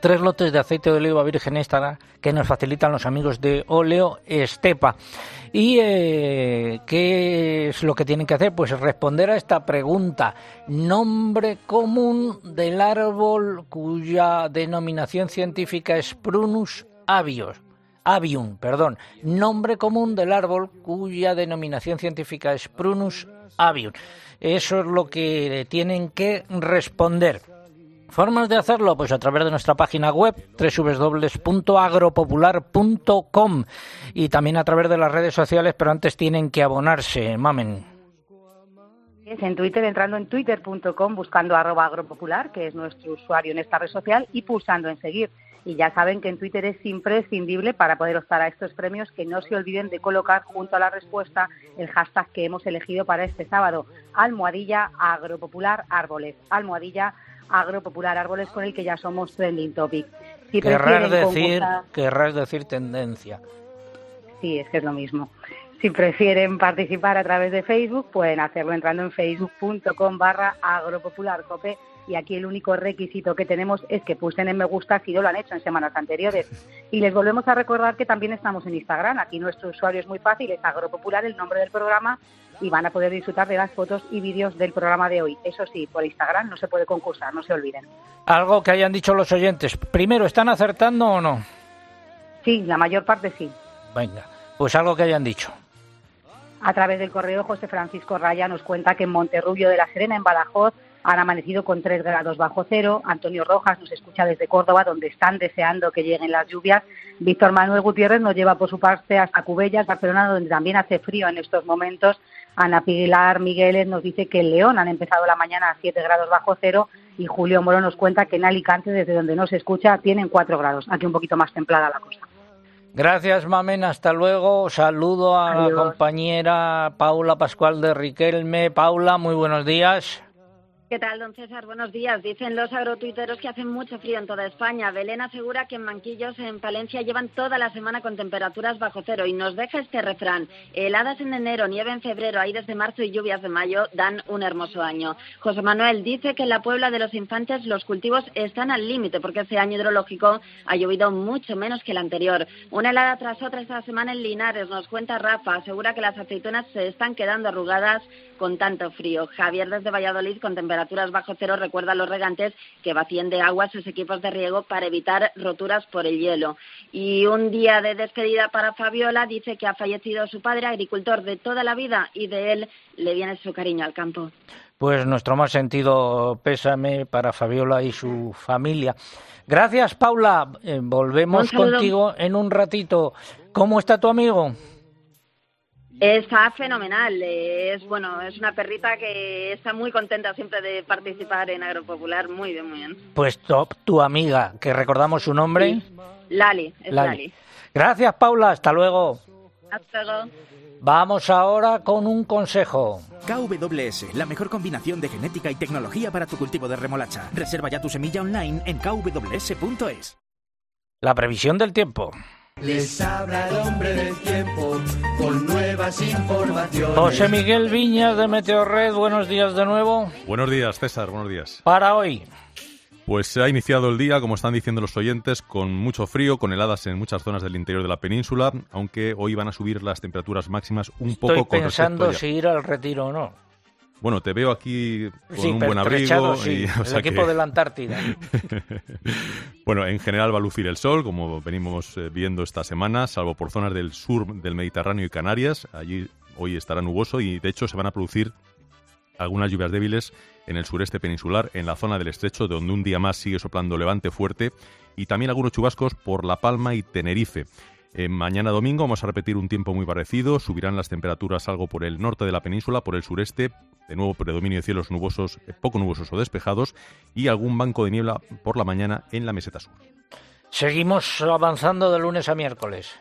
tres lotes de aceite de oliva virgen extra que nos facilitan los amigos de Oleo Estepa. ¿Y eh, qué es lo que tienen que hacer? Pues responder a esta pregunta. Nombre común del árbol cuya denominación científica es Prunus avios avium, perdón, nombre común del árbol cuya denominación científica es Prunus avium. Eso es lo que tienen que responder. ¿Formas de hacerlo? Pues a través de nuestra página web www.agropopular.com y también a través de las redes sociales, pero antes tienen que abonarse, mamen. Es en Twitter, entrando en twitter.com, buscando arroba agropopular, que es nuestro usuario en esta red social, y pulsando en seguir y ya saben que en Twitter es imprescindible para poder optar a estos premios que no se olviden de colocar junto a la respuesta el hashtag que hemos elegido para este sábado, almohadilla agropopular árboles, almohadilla agropopular árboles con el que ya somos trending topic. Si querrás decir, querrás decir tendencia. Sí, es que es lo mismo. Si prefieren participar a través de Facebook, pueden hacerlo entrando en facebook.com barra agropopularcope y aquí el único requisito que tenemos es que pulsen en me gusta si no lo han hecho en semanas anteriores. Y les volvemos a recordar que también estamos en Instagram. Aquí nuestro usuario es muy fácil, es Agropopular, el nombre del programa, y van a poder disfrutar de las fotos y vídeos del programa de hoy. Eso sí, por Instagram no se puede concursar, no se olviden. Algo que hayan dicho los oyentes. Primero, ¿están acertando o no? Sí, la mayor parte sí. Venga, pues algo que hayan dicho. A través del correo, José Francisco Raya nos cuenta que en Monterrubio de la Serena, en Badajoz, han amanecido con 3 grados bajo cero. Antonio Rojas nos escucha desde Córdoba, donde están deseando que lleguen las lluvias. Víctor Manuel Gutiérrez nos lleva por su parte hasta Cubellas, Barcelona, donde también hace frío en estos momentos. Ana Pilar Migueles nos dice que en León han empezado la mañana a 7 grados bajo cero y Julio Moro nos cuenta que en Alicante, desde donde no se escucha, tienen 4 grados. Aquí un poquito más templada la cosa. Gracias, Mamen. Hasta luego. Saludo a la compañera Paula Pascual de Riquelme. Paula, muy buenos días. ¿Qué tal, don César? Buenos días. Dicen los agrotuiteros que hace mucho frío en toda España. Belén asegura que en Manquillos, en Palencia, llevan toda la semana con temperaturas bajo cero y nos deja este refrán. Heladas en enero, nieve en febrero, aires de marzo y lluvias de mayo dan un hermoso año. José Manuel dice que en la Puebla de los Infantes los cultivos están al límite porque este año hidrológico ha llovido mucho menos que el anterior. Una helada tras otra esta semana en Linares, nos cuenta Rafa. Asegura que las aceitunas se están quedando arrugadas con tanto frío. Javier desde Valladolid con temperaturas temperaturas bajo cero recuerda a los regantes que vacíen de agua sus equipos de riego para evitar roturas por el hielo. Y un día de despedida para Fabiola dice que ha fallecido su padre, agricultor de toda la vida, y de él le viene su cariño al campo. Pues nuestro más sentido pésame para Fabiola y su familia. Gracias, Paula. Eh, volvemos contigo en un ratito. ¿Cómo está tu amigo? Está fenomenal. Es bueno, es una perrita que está muy contenta siempre de participar en Agropopular. Muy bien, muy bien. Pues top, tu amiga, que recordamos su nombre. Lali, es Lali. Gracias, Paula. Hasta luego. Hasta luego. Vamos ahora con un consejo. KWS, la mejor combinación de genética y tecnología para tu cultivo de remolacha. Reserva ya tu semilla online en kws.es. La previsión del tiempo. Les habla el hombre del tiempo con nuevas informaciones. José Miguel Viñas de Meteorred, buenos días de nuevo. Buenos días, César, buenos días. Para hoy. Pues se ha iniciado el día, como están diciendo los oyentes, con mucho frío, con heladas en muchas zonas del interior de la península, aunque hoy van a subir las temperaturas máximas un poco Estoy con pensando respecto a si ir al retiro o no. Bueno, te veo aquí con Sí, un buen abrigo. sí, y, o el equipo que- de la Antártida. Bueno, en general va a lucir el sol, como venimos eh, viendo esta semana, salvo por zonas del sur del Mediterráneo y Canarias. Allí hoy estará nuboso y, de hecho, se van a producir algunas lluvias débiles en el sureste peninsular, en la zona del estrecho, donde un día más sigue soplando levante fuerte, y también algunos chubascos por La Palma y Tenerife. Eh, mañana domingo vamos a repetir un tiempo muy parecido, subirán las temperaturas algo por el norte de la península, por el sureste, de nuevo predominio de cielos nubosos, eh, poco nubosos o despejados, y algún banco de niebla por la mañana en la meseta sur. Seguimos avanzando de lunes a miércoles.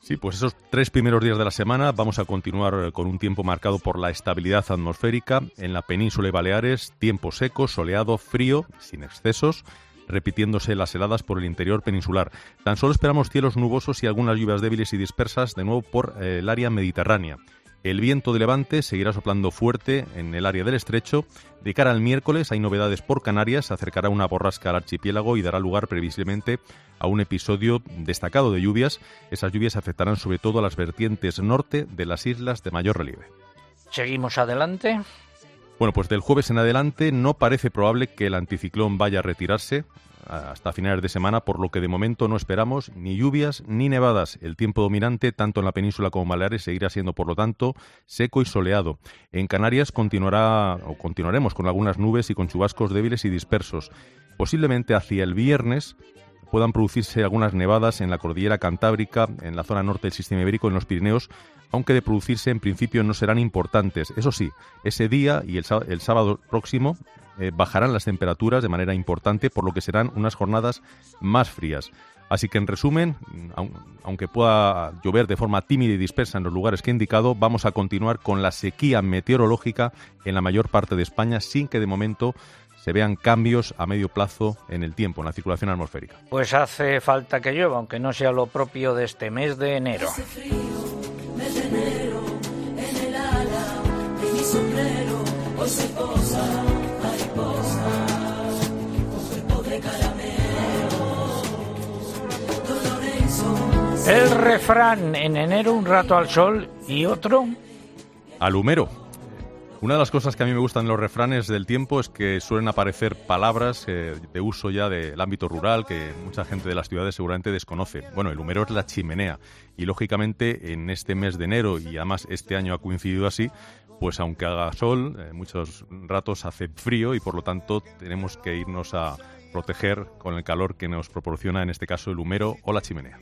Sí, pues esos tres primeros días de la semana vamos a continuar eh, con un tiempo marcado por la estabilidad atmosférica. En la península y Baleares, tiempo seco, soleado, frío, sin excesos, repitiéndose las heladas por el interior peninsular. Tan solo esperamos cielos nubosos y algunas lluvias débiles y dispersas de nuevo por eh, el área mediterránea. El viento de levante seguirá soplando fuerte en el área del estrecho. De cara al miércoles hay novedades por Canarias, acercará una borrasca al archipiélago y dará lugar previsiblemente a un episodio destacado de lluvias. Esas lluvias afectarán sobre todo a las vertientes norte de las islas de mayor relieve. Seguimos adelante. Bueno, pues del jueves en adelante no parece probable que el anticiclón vaya a retirarse hasta finales de semana, por lo que de momento no esperamos ni lluvias ni nevadas. El tiempo dominante, tanto en la península como en Baleares, seguirá siendo, por lo tanto, seco y soleado. En Canarias continuará o continuaremos con algunas nubes y con chubascos débiles y dispersos. Posiblemente hacia el viernes puedan producirse algunas nevadas en la cordillera cantábrica, en la zona norte del sistema ibérico, en los Pirineos, aunque de producirse en principio no serán importantes. Eso sí, ese día y el, el sábado próximo eh, bajarán las temperaturas de manera importante, por lo que serán unas jornadas más frías. Así que en resumen, aun- aunque pueda llover de forma tímida y dispersa en los lugares que he indicado, vamos a continuar con la sequía meteorológica en la mayor parte de España sin que de momento se vean cambios a medio plazo en el tiempo, en la circulación atmosférica. Pues hace falta que llueva, aunque no sea lo propio de este mes de enero. Mes de enero, en el ala de mi sombrero, hoy se posa mariposa, con cuerpo de caramelo. Don Lorenzo, El refrán en enero un rato al sol y otro Alumero. Una de las cosas que a mí me gustan de los refranes del tiempo es que suelen aparecer palabras eh, de uso ya del ámbito rural que mucha gente de las ciudades seguramente desconoce. Bueno, el humero es la chimenea y lógicamente en este mes de enero y además este año ha coincidido así, pues aunque haga sol, eh, muchos ratos hace frío y por lo tanto tenemos que irnos a proteger con el calor que nos proporciona en este caso el humero o la chimenea.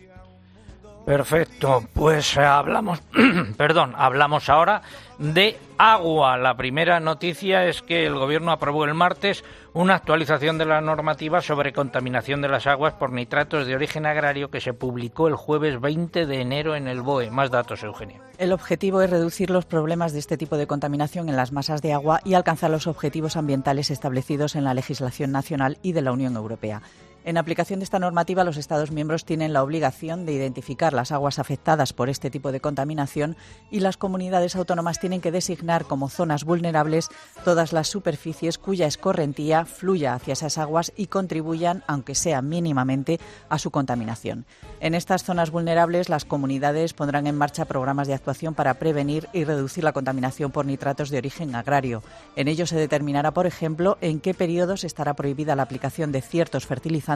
Perfecto, pues eh, hablamos, perdón, hablamos ahora de agua. La primera noticia es que el gobierno aprobó el martes una actualización de la normativa sobre contaminación de las aguas por nitratos de origen agrario que se publicó el jueves 20 de enero en el BOE. Más datos, Eugenia. El objetivo es reducir los problemas de este tipo de contaminación en las masas de agua y alcanzar los objetivos ambientales establecidos en la legislación nacional y de la Unión Europea. En aplicación de esta normativa, los Estados miembros tienen la obligación de identificar las aguas afectadas por este tipo de contaminación y las comunidades autónomas tienen que designar como zonas vulnerables todas las superficies cuya escorrentía fluya hacia esas aguas y contribuyan, aunque sea mínimamente, a su contaminación. En estas zonas vulnerables, las comunidades pondrán en marcha programas de actuación para prevenir y reducir la contaminación por nitratos de origen agrario. En ello se determinará, por ejemplo, en qué periodos estará prohibida la aplicación de ciertos fertilizantes,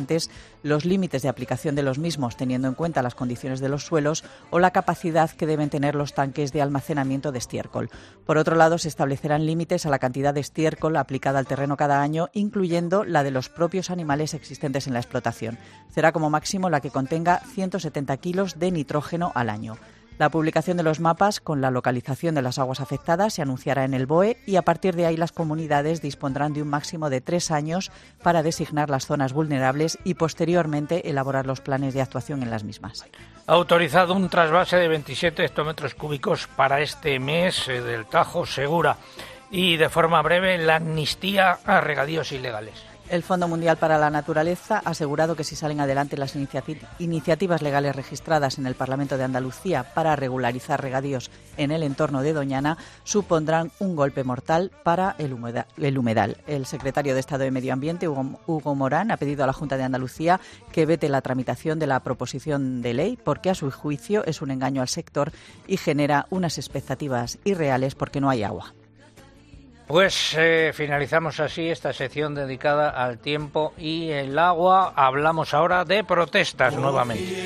los límites de aplicación de los mismos, teniendo en cuenta las condiciones de los suelos o la capacidad que deben tener los tanques de almacenamiento de estiércol. Por otro lado, se establecerán límites a la cantidad de estiércol aplicada al terreno cada año, incluyendo la de los propios animales existentes en la explotación. Será como máximo la que contenga 170 kilos de nitrógeno al año. La publicación de los mapas con la localización de las aguas afectadas se anunciará en el BOE y a partir de ahí las comunidades dispondrán de un máximo de tres años para designar las zonas vulnerables y posteriormente elaborar los planes de actuación en las mismas. Ha autorizado un trasvase de 27 hectómetros cúbicos para este mes eh, del Tajo Segura y de forma breve la amnistía a regadíos ilegales. El Fondo Mundial para la Naturaleza ha asegurado que si salen adelante las iniciativas legales registradas en el Parlamento de Andalucía para regularizar regadíos en el entorno de Doñana, supondrán un golpe mortal para el humedal. El secretario de Estado de Medio Ambiente, Hugo Morán, ha pedido a la Junta de Andalucía que vete la tramitación de la proposición de ley porque, a su juicio, es un engaño al sector y genera unas expectativas irreales porque no hay agua. Pues eh, finalizamos así esta sección dedicada al tiempo y el agua. Hablamos ahora de protestas nuevamente.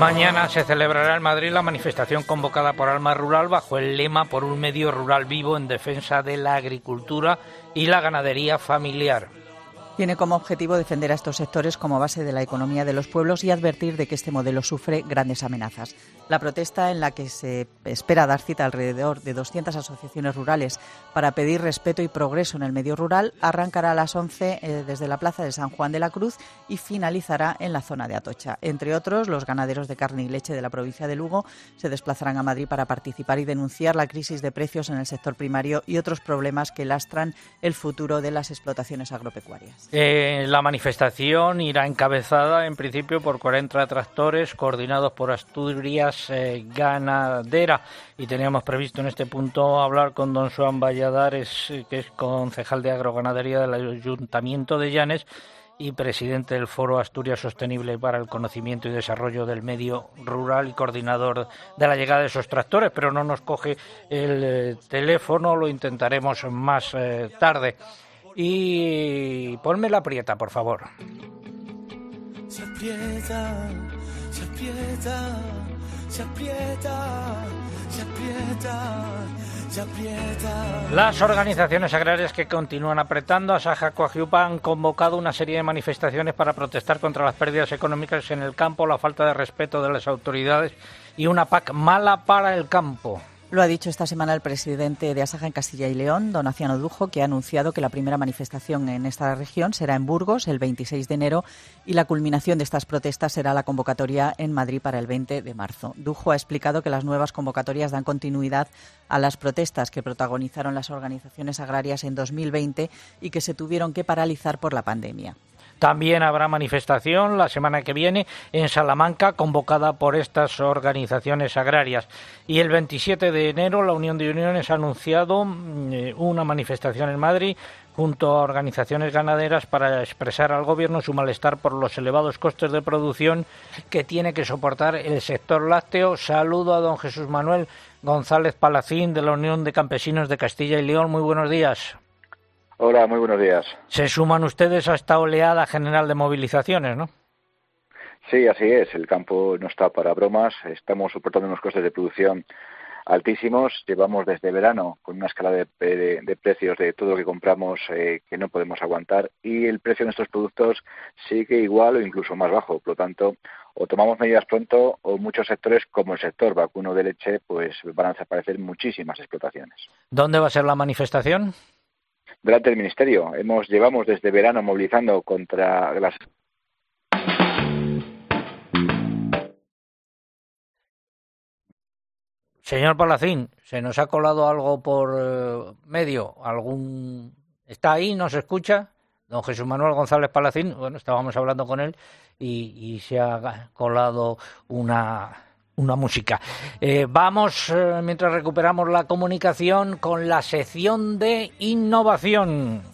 Mañana se celebrará en Madrid la manifestación convocada por Alma Rural bajo el lema por un medio rural vivo en defensa de la agricultura y la ganadería familiar. Tiene como objetivo defender a estos sectores como base de la economía de los pueblos y advertir de que este modelo sufre grandes amenazas. La protesta, en la que se espera dar cita alrededor de 200 asociaciones rurales para pedir respeto y progreso en el medio rural, arrancará a las 11 eh, desde la plaza de San Juan de la Cruz y finalizará en la zona de Atocha. Entre otros, los ganaderos de carne y leche de la provincia de Lugo se desplazarán a Madrid para participar y denunciar la crisis de precios en el sector primario y otros problemas que lastran el futuro de las explotaciones agropecuarias. Eh, la manifestación irá encabezada en principio por 40 tractores coordinados por Asturias eh, Ganadera y teníamos previsto en este punto hablar con don Juan Valladares, eh, que es concejal de agroganadería del Ayuntamiento de Llanes y presidente del Foro Asturias Sostenible para el Conocimiento y Desarrollo del Medio Rural y coordinador de la llegada de esos tractores, pero no nos coge el teléfono, lo intentaremos más tarde. Y ponme la prieta, por favor. Se aprieta, se aprieta, se aprieta, se aprieta. Las organizaciones agrarias que continúan apretando a Saja Coajiupa han convocado una serie de manifestaciones para protestar contra las pérdidas económicas en el campo, la falta de respeto de las autoridades y una PAC mala para el campo. Lo ha dicho esta semana el presidente de Asaja en Castilla y León, don Aciano Dujo, que ha anunciado que la primera manifestación en esta región será en Burgos el 26 de enero y la culminación de estas protestas será la convocatoria en Madrid para el 20 de marzo. Dujo ha explicado que las nuevas convocatorias dan continuidad a las protestas que protagonizaron las organizaciones agrarias en 2020 y que se tuvieron que paralizar por la pandemia. También habrá manifestación la semana que viene en Salamanca convocada por estas organizaciones agrarias. Y el 27 de enero la Unión de Uniones ha anunciado mm, una manifestación en Madrid junto a organizaciones ganaderas para expresar al Gobierno su malestar por los elevados costes de producción que tiene que soportar el sector lácteo. Saludo a don Jesús Manuel González Palacín de la Unión de Campesinos de Castilla y León. Muy buenos días. Hola, muy buenos días. Se suman ustedes a esta oleada general de movilizaciones, ¿no? Sí, así es. El campo no está para bromas. Estamos soportando unos costes de producción altísimos. Llevamos desde verano con una escala de, precios de todo lo que compramos eh, que no podemos aguantar y el precio de nuestros productos sigue igual o incluso más bajo. Por lo tanto, o tomamos medidas pronto o muchos sectores como el sector vacuno de leche pues van a desaparecer muchísimas explotaciones. ¿Dónde va a ser la manifestación? Delante del Ministerio. Hemos llevamos desde verano movilizando contra las Señor Palacín, ¿se nos ha colado algo por eh, medio? ¿Algún está ahí? ¿Nos escucha? Don Jesús Manuel González Palacín, bueno, estábamos hablando con él y se ha colado una una música. Eh, vamos, eh, mientras recuperamos la comunicación, con la sección de innovación.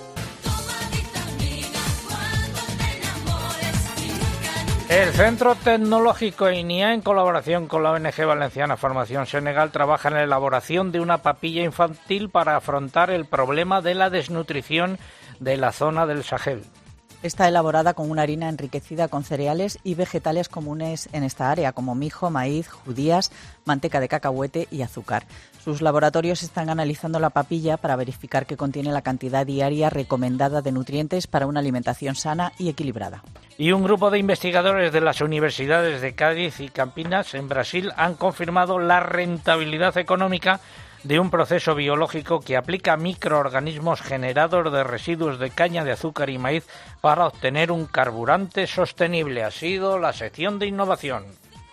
El Centro Tecnológico INIA, en colaboración con la ONG Valenciana Formación Senegal, trabaja en la elaboración de una papilla infantil para afrontar el problema de la desnutrición de la zona del Sahel. Está elaborada con una harina enriquecida con cereales y vegetales comunes en esta área, como mijo, maíz, judías, manteca de cacahuete y azúcar. Sus laboratorios están analizando la papilla para verificar que contiene la cantidad diaria recomendada de nutrientes para una alimentación sana y equilibrada. Y un grupo de investigadores de las universidades de Cádiz y Campinas, en Brasil, han confirmado la rentabilidad económica de un proceso biológico que aplica microorganismos generados de residuos de caña de azúcar y maíz para obtener un carburante sostenible. Ha sido la sección de innovación.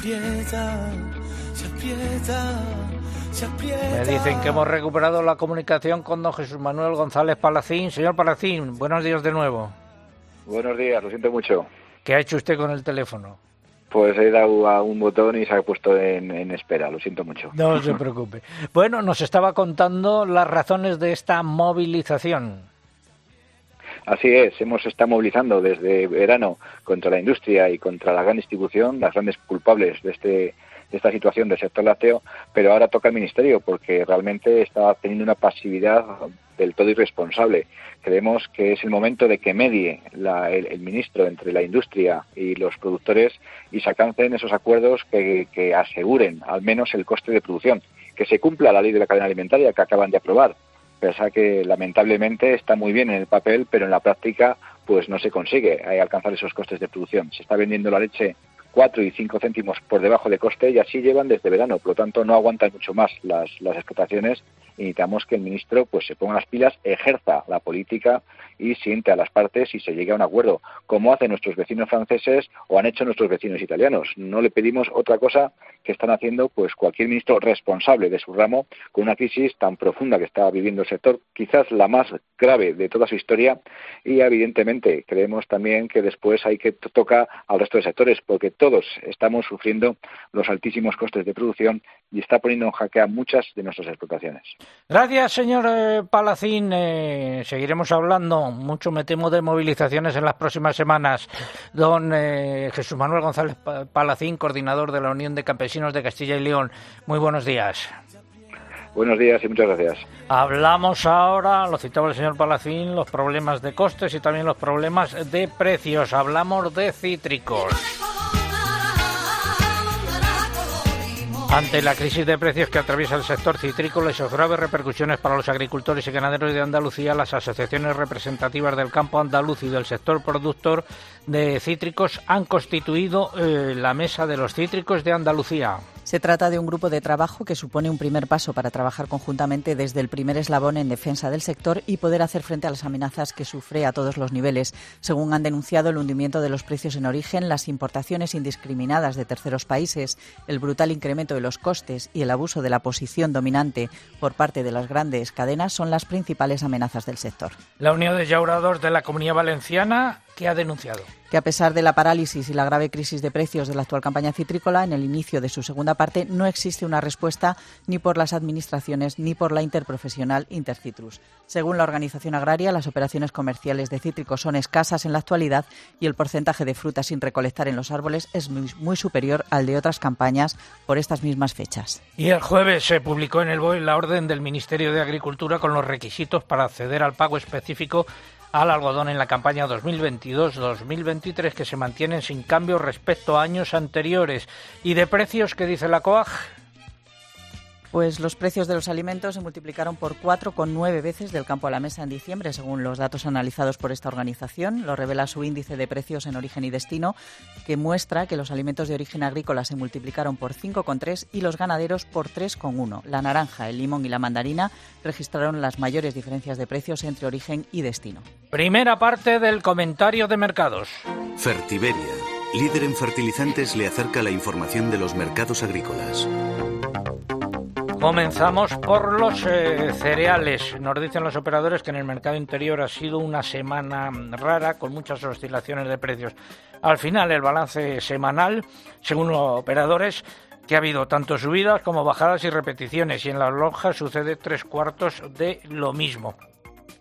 Aprieta, se aprieta, se aprieta. Me dicen que hemos recuperado la comunicación con don Jesús Manuel González Palacín. Señor Palacín, buenos días de nuevo. Buenos días, lo siento mucho. ¿Qué ha hecho usted con el teléfono? Pues he dado a un botón y se ha puesto en, en espera, lo siento mucho. No se preocupe. Bueno, nos estaba contando las razones de esta movilización. Así es, hemos estado movilizando desde verano contra la industria y contra la gran distribución, las grandes culpables de, este, de esta situación del sector lácteo, pero ahora toca el Ministerio porque realmente está teniendo una pasividad del todo irresponsable. Creemos que es el momento de que medie la, el, el, ministro entre la industria y los productores y se alcancen esos acuerdos que, que aseguren al menos el coste de producción, que se cumpla la ley de la cadena alimentaria que acaban de aprobar pese que lamentablemente está muy bien en el papel, pero en la práctica pues no se consigue alcanzar esos costes de producción. Se está vendiendo la leche 4 y 5 céntimos por debajo de coste y así llevan desde verano, por lo tanto no aguantan mucho más las, las explotaciones y necesitamos que el ministro pues se ponga las pilas, ejerza la política y siente a las partes y se llegue a un acuerdo, como hacen nuestros vecinos franceses o han hecho nuestros vecinos italianos. No le pedimos otra cosa que están haciendo pues cualquier ministro responsable de su ramo con una crisis tan profunda que está viviendo el sector, quizás la más grave de toda su historia y evidentemente creemos también que después hay que tocar al resto de sectores porque todos estamos sufriendo los altísimos costes de producción y está poniendo en jaque a muchas de nuestras explotaciones. Gracias, señor eh, Palacín. Eh, seguiremos hablando. Mucho me temo de movilizaciones en las próximas semanas. Don eh, Jesús Manuel González Palacín, coordinador de la Unión de Campesinos de Castilla y León. Muy buenos días. Buenos días y muchas gracias. Hablamos ahora, lo citaba el señor Palacín, los problemas de costes y también los problemas de precios. Hablamos de cítricos. Ante la crisis de precios que atraviesa el sector citrícola y sus graves repercusiones para los agricultores y ganaderos de Andalucía, las asociaciones representativas del campo andaluz y del sector productor de cítricos han constituido eh, la Mesa de los Cítricos de Andalucía. Se trata de un grupo de trabajo que supone un primer paso para trabajar conjuntamente desde el primer eslabón en defensa del sector y poder hacer frente a las amenazas que sufre a todos los niveles. Según han denunciado el hundimiento de los precios en origen, las importaciones indiscriminadas de terceros países, el brutal incremento de los costes y el abuso de la posición dominante por parte de las grandes cadenas son las principales amenazas del sector. La Unión de Llauradors de la Comunidad Valenciana que ha denunciado que a pesar de la parálisis y la grave crisis de precios de la actual campaña citrícola, en el inicio de su segunda parte no existe una respuesta ni por las administraciones ni por la interprofesional Intercitrus. Según la organización agraria, las operaciones comerciales de cítricos son escasas en la actualidad y el porcentaje de frutas sin recolectar en los árboles es muy, muy superior al de otras campañas por estas mismas fechas. Y el jueves se publicó en el BOE la orden del Ministerio de Agricultura con los requisitos para acceder al pago específico al algodón en la campaña 2022-2023 que se mantienen sin cambio respecto a años anteriores. ¿Y de precios qué dice la COAG? Pues los precios de los alimentos se multiplicaron por 4,9 veces del campo a la mesa en diciembre, según los datos analizados por esta organización. Lo revela su índice de precios en origen y destino, que muestra que los alimentos de origen agrícola se multiplicaron por 5,3 y los ganaderos por 3,1. La naranja, el limón y la mandarina registraron las mayores diferencias de precios entre origen y destino. Primera parte del comentario de mercados. Fertiberia, líder en fertilizantes, le acerca la información de los mercados agrícolas. Comenzamos por los eh, cereales. Nos dicen los operadores que en el mercado interior ha sido una semana rara con muchas oscilaciones de precios. Al final, el balance semanal, según los operadores, que ha habido tanto subidas como bajadas y repeticiones, y en las lonjas sucede tres cuartos de lo mismo.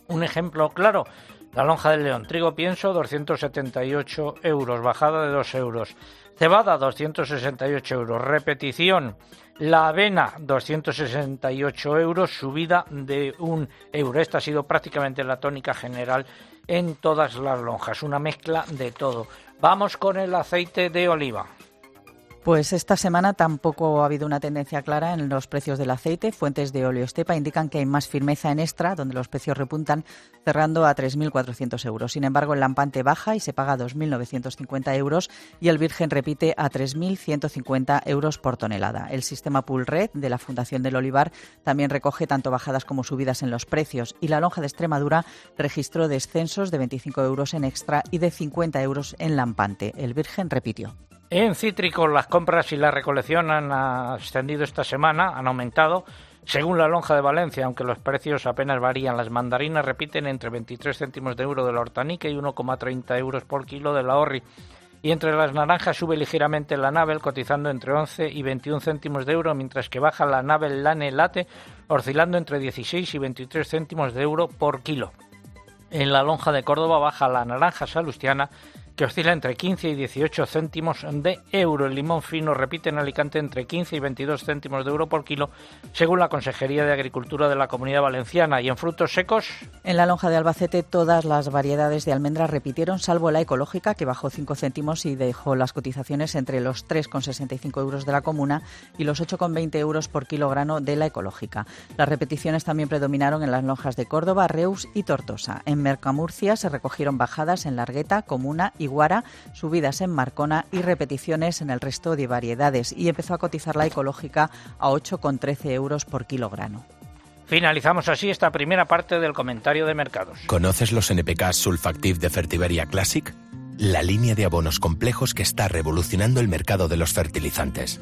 Un ejemplo claro, la lonja del león, trigo pienso 278 euros, bajada de 2 euros. Cebada 268 euros, repetición la avena, 268 euros, subida de un euro. Esta ha sido prácticamente la tónica general en todas las lonjas, una mezcla de todo. Vamos con el aceite de oliva. Pues esta semana tampoco ha habido una tendencia clara en los precios del aceite. Fuentes de óleo estepa indican que hay más firmeza en extra, donde los precios repuntan, cerrando a 3.400 euros. Sin embargo, el lampante baja y se paga 2.950 euros y el virgen repite a 3.150 euros por tonelada. El sistema Pool Red de la Fundación del Olivar también recoge tanto bajadas como subidas en los precios y la lonja de Extremadura registró descensos de 25 euros en extra y de 50 euros en lampante. El virgen repitió. En cítricos las compras y la recolección han ascendido esta semana, han aumentado. Según la lonja de Valencia, aunque los precios apenas varían, las mandarinas repiten entre 23 céntimos de euro de la hortanica y 1,30 euros por kilo de la horri. Y entre las naranjas sube ligeramente la Navel, cotizando entre 11 y 21 céntimos de euro, mientras que baja la Navel Lane Late, oscilando entre 16 y 23 céntimos de euro por kilo. En la lonja de Córdoba baja la naranja salustiana, que oscila entre 15 y 18 céntimos de euro. El limón fino repite en Alicante entre 15 y 22 céntimos de euro por kilo, según la Consejería de Agricultura de la Comunidad Valenciana. ¿Y en frutos secos? En la lonja de Albacete todas las variedades de almendras repitieron, salvo la ecológica, que bajó 5 céntimos y dejó las cotizaciones entre los 3,65 euros de la comuna y los 8,20 euros por kilogramo de la ecológica. Las repeticiones también predominaron en las lonjas de Córdoba, Reus y Tortosa. En Mercamurcia se recogieron bajadas en Largueta, Comuna y Subidas en Marcona y repeticiones en el resto de variedades. Y empezó a cotizar la ecológica a 8,13 euros por kilogramo. Finalizamos así esta primera parte del comentario de mercados. ¿Conoces los NPK Sulfactive de Fertiberia Classic? La línea de abonos complejos que está revolucionando el mercado de los fertilizantes.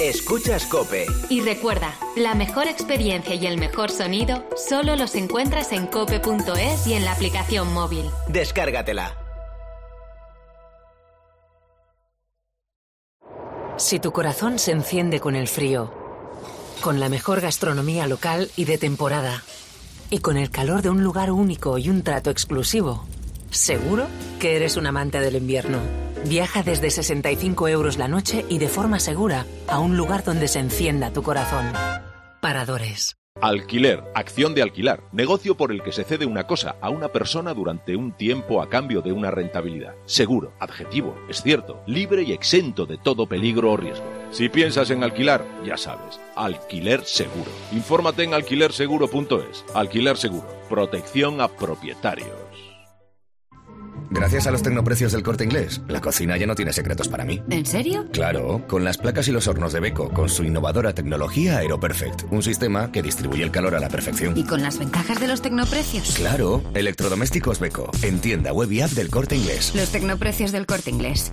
Escuchas Cope. Y recuerda, la mejor experiencia y el mejor sonido solo los encuentras en cope.es y en la aplicación móvil. Descárgatela. Si tu corazón se enciende con el frío, con la mejor gastronomía local y de temporada, y con el calor de un lugar único y un trato exclusivo, seguro que eres un amante del invierno. Viaja desde 65 euros la noche y de forma segura a un lugar donde se encienda tu corazón. Paradores. Alquiler, acción de alquilar, negocio por el que se cede una cosa a una persona durante un tiempo a cambio de una rentabilidad. Seguro, adjetivo, es cierto, libre y exento de todo peligro o riesgo. Si piensas en alquilar, ya sabes, alquiler seguro. Infórmate en alquilerseguro.es. Alquiler seguro, protección a propietarios. Gracias a los tecnoprecios del corte inglés, la cocina ya no tiene secretos para mí. ¿En serio? Claro, con las placas y los hornos de Beko, con su innovadora tecnología AeroPerfect, un sistema que distribuye el calor a la perfección. ¿Y con las ventajas de los tecnoprecios? Claro, electrodomésticos Beko, en tienda web y app del corte inglés. Los tecnoprecios del corte inglés.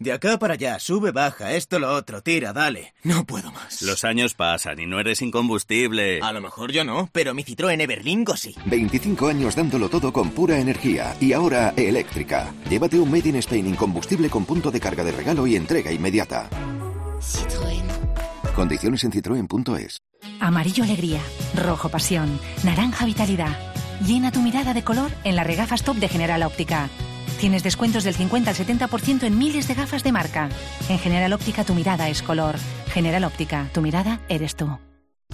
De acá para allá, sube, baja, esto, lo otro, tira, dale. No puedo más. Los años pasan y no eres incombustible. A lo mejor yo no, pero mi Citroën Everlingo sí. 25 años dándolo todo con pura energía y ahora eléctrica. Llévate un Made in Spain incombustible con punto de carga de regalo y entrega inmediata. Citroën. Condiciones en citroen.es. Amarillo alegría, rojo pasión, naranja vitalidad. Llena tu mirada de color en las regafas top de General Óptica. Tienes descuentos del 50 al 70% en miles de gafas de marca. En General Óptica tu mirada es color. General Óptica, tu mirada eres tú.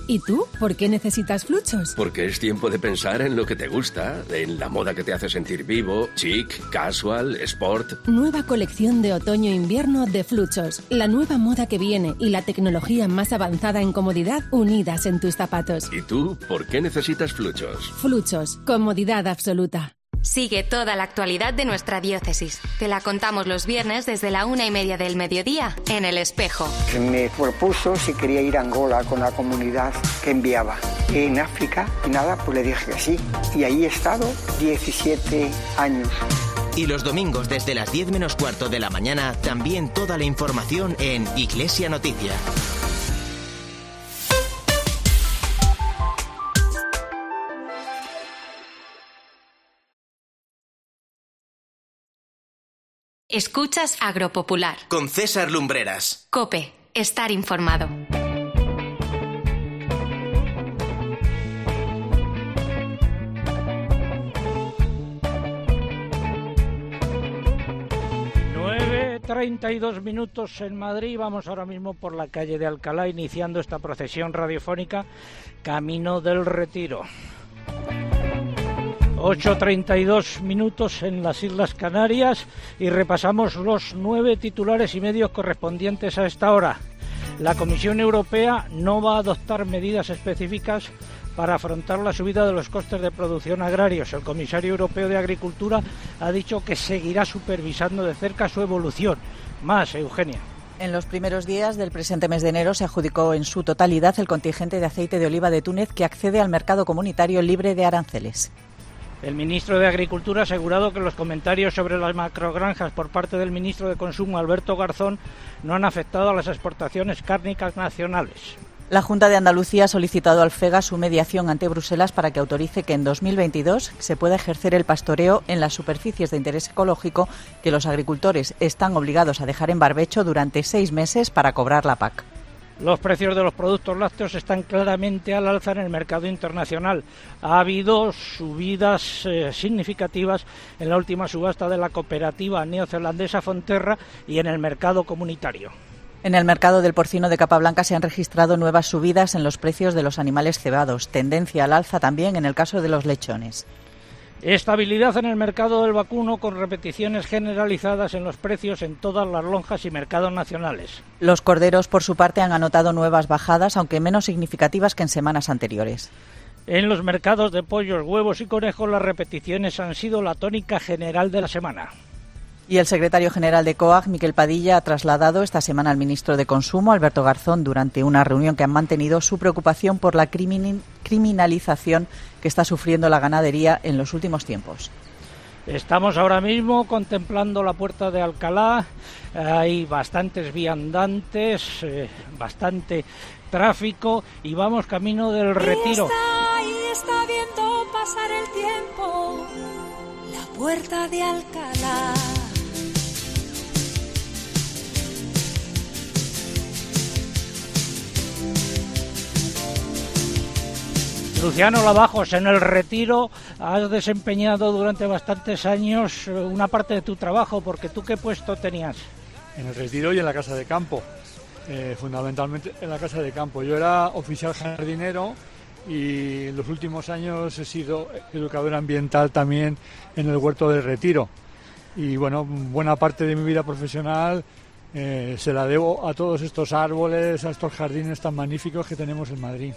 ¿Y tú? ¿Por qué necesitas fluchos? Porque es tiempo de pensar en lo que te gusta, en la moda que te hace sentir vivo, chic, casual, sport. Nueva colección de otoño-invierno de Fluchos. La nueva moda que viene y la tecnología más avanzada en comodidad unidas en tus zapatos. ¿Y tú? ¿Por qué necesitas fluchos? Fluchos. Comodidad absoluta. Sigue toda la actualidad de nuestra diócesis. Te la contamos los viernes desde la una y media del mediodía en El Espejo. Me propuso si quería ir a Angola con la comunidad que enviaba. En África, y nada, pues le dije que sí. Y ahí he estado 17 años. Y los domingos desde las 10 menos cuarto de la mañana, también toda la información en Iglesia Noticia. Escuchas Agropopular. Con César Lumbreras. Cope, estar informado. Nueve treinta y dos minutos en Madrid. Vamos ahora mismo por la calle de Alcalá iniciando esta procesión radiofónica Camino del Retiro. 8.32 minutos en las Islas Canarias y repasamos los nueve titulares y medios correspondientes a esta hora. La Comisión Europea no va a adoptar medidas específicas para afrontar la subida de los costes de producción agrarios. El comisario europeo de Agricultura ha dicho que seguirá supervisando de cerca su evolución. Más, Eugenia. En los primeros días del presente mes de enero se adjudicó en su totalidad el contingente de aceite de oliva de Túnez que accede al mercado comunitario libre de aranceles. El ministro de Agricultura ha asegurado que los comentarios sobre las macrogranjas por parte del ministro de Consumo, Alberto Garzón, no han afectado a las exportaciones cárnicas nacionales. La Junta de Andalucía ha solicitado al FEGA su mediación ante Bruselas para que autorice que en 2022 se pueda ejercer el pastoreo en las superficies de interés ecológico que los agricultores están obligados a dejar en barbecho durante seis meses para cobrar la PAC. Los precios de los productos lácteos están claramente al alza en el mercado internacional. Ha habido subidas eh, significativas en la última subasta de la cooperativa neozelandesa Fonterra y en el mercado comunitario. En el mercado del porcino de capa blanca se han registrado nuevas subidas en los precios de los animales cebados, tendencia al alza también en el caso de los lechones. Estabilidad en el mercado del vacuno con repeticiones generalizadas en los precios en todas las lonjas y mercados nacionales. Los corderos, por su parte, han anotado nuevas bajadas, aunque menos significativas que en semanas anteriores. En los mercados de pollos, huevos y conejos las repeticiones han sido la tónica general de la semana. Y el secretario general de COAG, Miquel Padilla, ha trasladado esta semana al ministro de Consumo, Alberto Garzón, durante una reunión que han mantenido su preocupación por la criminalización que está sufriendo la ganadería en los últimos tiempos. Estamos ahora mismo contemplando la puerta de Alcalá. Hay bastantes viandantes, eh, bastante tráfico y vamos camino del retiro. Está ahí, está viendo pasar el tiempo. La puerta de Alcalá. Luciano Lavajos, en el retiro has desempeñado durante bastantes años eh, una parte de tu trabajo, porque tú qué puesto tenías? En el retiro y en la casa de campo, eh, fundamentalmente en la casa de campo. Yo era oficial jardinero y en los últimos años he sido educador ambiental también en el huerto del retiro. Y bueno, buena parte de mi vida profesional eh, se la debo a todos estos árboles, a estos jardines tan magníficos que tenemos en Madrid.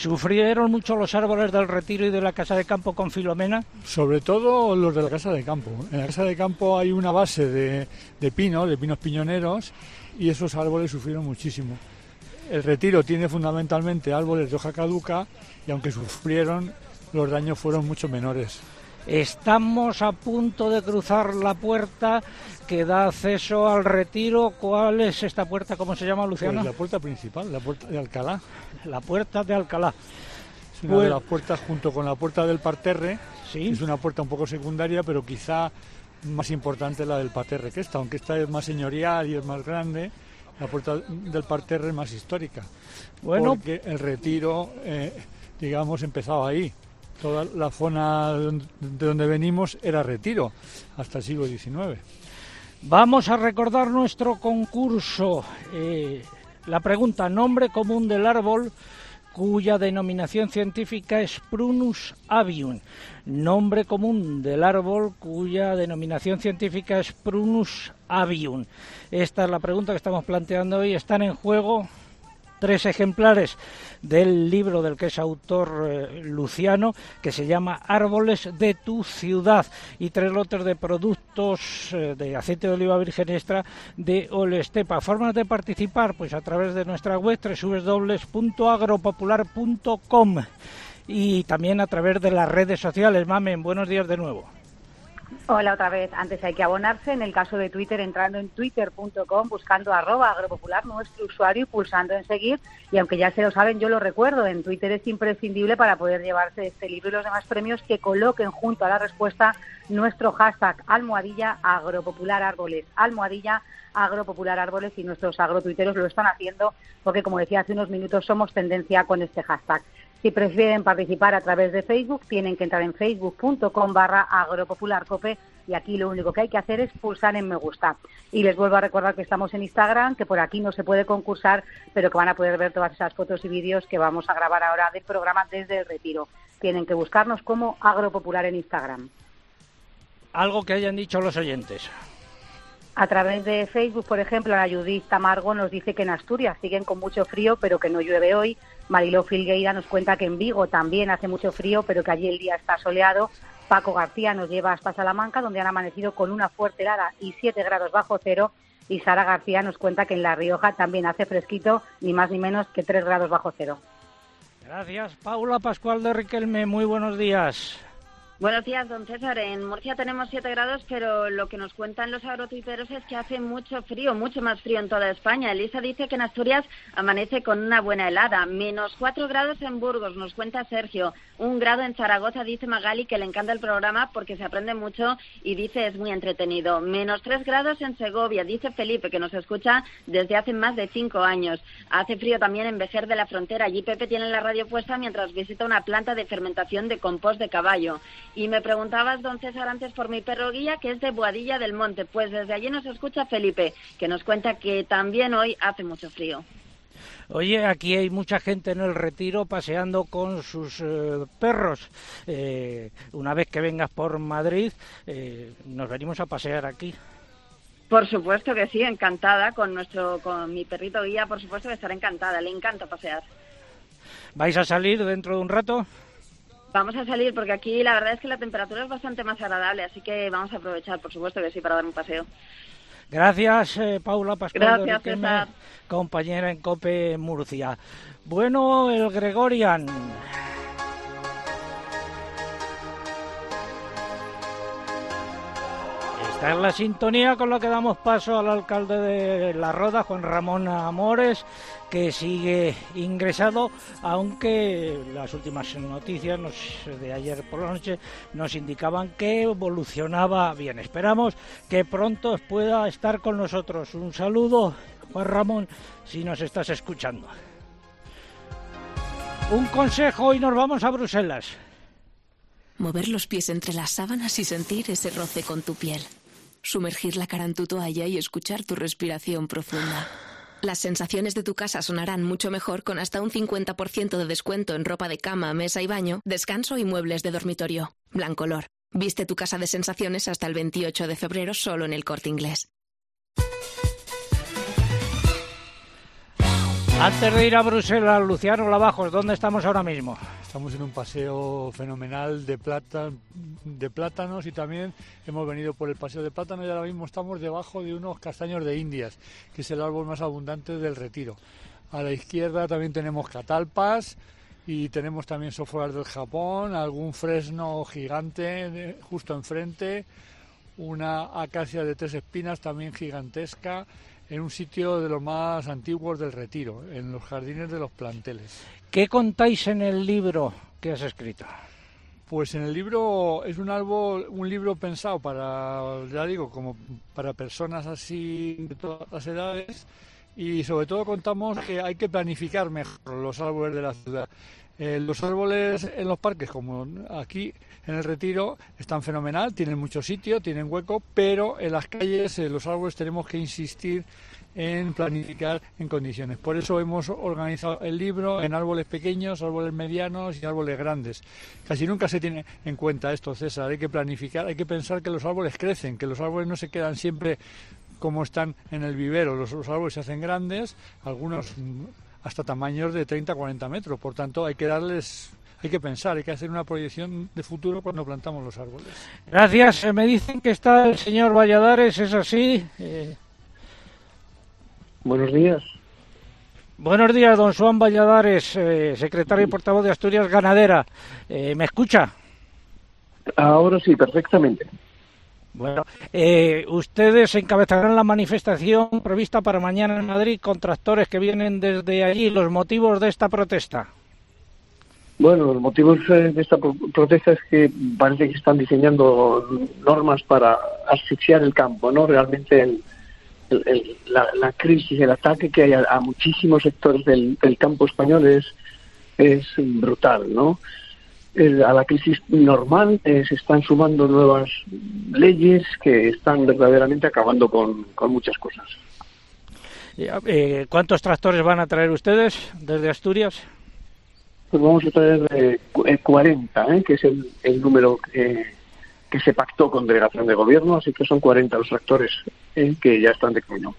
¿Sufrieron mucho los árboles del retiro y de la casa de campo con Filomena? Sobre todo los de la casa de campo. En la casa de campo hay una base de, de pinos, de pinos piñoneros, y esos árboles sufrieron muchísimo. El retiro tiene fundamentalmente árboles de hoja caduca y aunque sufrieron, los daños fueron mucho menores. Estamos a punto de cruzar la puerta que da acceso al retiro. ¿Cuál es esta puerta? ¿Cómo se llama, Luciano? Pues la puerta principal, la puerta de Alcalá. La puerta de Alcalá. Es una de Pues- las puertas junto con la puerta del parterre. Sí. Es una puerta un poco secundaria, pero quizá más importante la del parterre que esta, aunque esta es más señorial y es más grande. La puerta del parterre es más histórica. Bueno. Porque el retiro, eh, digamos, empezaba ahí. Toda la zona de donde venimos era retiro hasta el siglo XIX. Vamos a recordar nuestro concurso. Eh, la pregunta, nombre común del árbol cuya denominación científica es Prunus avium. Nombre común del árbol cuya denominación científica es Prunus avium. Esta es la pregunta que estamos planteando hoy. Están en juego tres ejemplares del libro del que es autor eh, Luciano, que se llama Árboles de tu ciudad, y tres lotes de productos eh, de aceite de oliva virgen extra de Olestepa. Formas de participar, pues a través de nuestra web www.agropopular.com y también a través de las redes sociales. Mamen, buenos días de nuevo. Hola otra vez. Antes hay que abonarse. En el caso de Twitter, entrando en twitter.com, buscando arroba agropopular, nuestro usuario, y pulsando en seguir. Y aunque ya se lo saben, yo lo recuerdo. En Twitter es imprescindible para poder llevarse este libro y los demás premios que coloquen junto a la respuesta nuestro hashtag almohadilla agropopular árboles. Almohadilla agropopular árboles y nuestros agrotuiteros lo están haciendo porque, como decía hace unos minutos, somos tendencia con este hashtag. Si prefieren participar a través de Facebook, tienen que entrar en facebook.com barra agropopularcope y aquí lo único que hay que hacer es pulsar en me gusta. Y les vuelvo a recordar que estamos en Instagram, que por aquí no se puede concursar, pero que van a poder ver todas esas fotos y vídeos que vamos a grabar ahora del programa desde el retiro. Tienen que buscarnos como agropopular en Instagram. Algo que hayan dicho los oyentes. A través de Facebook, por ejemplo, la Judith Tamargo nos dice que en Asturias siguen con mucho frío, pero que no llueve hoy. Mariló Filgueira nos cuenta que en Vigo también hace mucho frío, pero que allí el día está soleado. Paco García nos lleva hasta Salamanca, donde han amanecido con una fuerte helada y 7 grados bajo cero. Y Sara García nos cuenta que en La Rioja también hace fresquito, ni más ni menos que 3 grados bajo cero. Gracias, Paula Pascual de Riquelme. Muy buenos días. Buenos días, don César. En Murcia tenemos 7 grados, pero lo que nos cuentan los agrotuiteros es que hace mucho frío, mucho más frío en toda España. Elisa dice que en Asturias amanece con una buena helada. Menos 4 grados en Burgos, nos cuenta Sergio. Un grado en Zaragoza, dice Magali, que le encanta el programa porque se aprende mucho y dice es muy entretenido. Menos 3 grados en Segovia, dice Felipe, que nos escucha desde hace más de 5 años. Hace frío también en Vejer de la Frontera. Allí Pepe tiene la radio puesta mientras visita una planta de fermentación de compost de caballo. Y me preguntabas, don César, antes por mi perro guía, que es de Boadilla del Monte. Pues desde allí nos escucha Felipe, que nos cuenta que también hoy hace mucho frío. Oye, aquí hay mucha gente en el retiro paseando con sus eh, perros. Eh, una vez que vengas por Madrid, eh, nos venimos a pasear aquí. Por supuesto que sí, encantada con nuestro, con mi perrito guía, por supuesto que estará encantada, le encanta pasear. ¿Vais a salir dentro de un rato? Vamos a salir porque aquí la verdad es que la temperatura es bastante más agradable, así que vamos a aprovechar, por supuesto que sí, para dar un paseo. Gracias, eh, Paula Pascual, Gracias, Riquelme, César. compañera en COPE Murcia. Bueno, el Gregorian. Esta es la sintonía con la que damos paso al alcalde de La Roda, Juan Ramón Amores, que sigue ingresado, aunque las últimas noticias de ayer por la noche nos indicaban que evolucionaba bien. Esperamos que pronto pueda estar con nosotros. Un saludo, Juan Ramón, si nos estás escuchando. Un consejo y nos vamos a Bruselas. Mover los pies entre las sábanas y sentir ese roce con tu piel. Sumergir la cara en tu toalla y escuchar tu respiración profunda. Las sensaciones de tu casa sonarán mucho mejor con hasta un 50% de descuento en ropa de cama, mesa y baño, descanso y muebles de dormitorio. Blancolor. Viste tu casa de sensaciones hasta el 28 de febrero solo en el corte inglés. Antes de ir a Bruselas, Luciano Lavajos, ¿dónde estamos ahora mismo? Estamos en un paseo fenomenal de, plátanos y también hemos venido por el paseo de plátanos y ahora mismo estamos debajo de unos castaños de Indias, que es el árbol más abundante del retiro. A la izquierda también tenemos catalpas, y tenemos también software del Japón, algún fresno gigante justo enfrente, una acacia de tres espinas también gigantesca en un sitio de los más antiguos del retiro, en los jardines de los planteles. ¿Qué contáis en el libro que has escrito? Pues en el libro es un árbol, un libro pensado para, ya digo, como para personas así de todas las edades y sobre todo contamos que hay que planificar mejor los árboles de la ciudad. Eh, los árboles en los parques, como aquí en el Retiro, están fenomenal, tienen mucho sitio, tienen hueco, pero en las calles los árboles tenemos que insistir en planificar en condiciones. Por eso hemos organizado el libro en árboles pequeños, árboles medianos y árboles grandes. Casi nunca se tiene en cuenta esto, César. Hay que planificar, hay que pensar que los árboles crecen, que los árboles no se quedan siempre como están en el vivero. Los, árboles se hacen grandes, algunos hasta tamaños de 30 40 metros. Por tanto, hay que darles hay que pensar, hay que hacer una proyección de futuro cuando plantamos los árboles. Gracias. Me dicen que está el señor Valladares, ¿es así? Eh, Buenos días. Buenos días, don Juan Valladares, eh, secretario y portavoz de Asturias Ganadera. Eh, ¿Me escucha? Ahora sí, perfectamente. Bueno, eh, ustedes encabezarán la manifestación prevista para mañana en Madrid con tractores que vienen desde allí. ¿Los motivos de esta protesta? Bueno, los motivos de esta protesta es que parece que están diseñando normas para asfixiar el campo, ¿no? Realmente el, la, crisis, el ataque que hay a, muchísimos sectores del, campo español es, es brutal, ¿no? A la crisis normal eh, se están sumando nuevas leyes que están verdaderamente acabando con, muchas cosas. Eh, ¿Cuántos tractores van a traer ustedes desde Asturias? Pues vamos a traer 40, eh, que es el, el número que se pactó con delegación de gobierno, así que son 40 los tractores eh, que ya están de camino.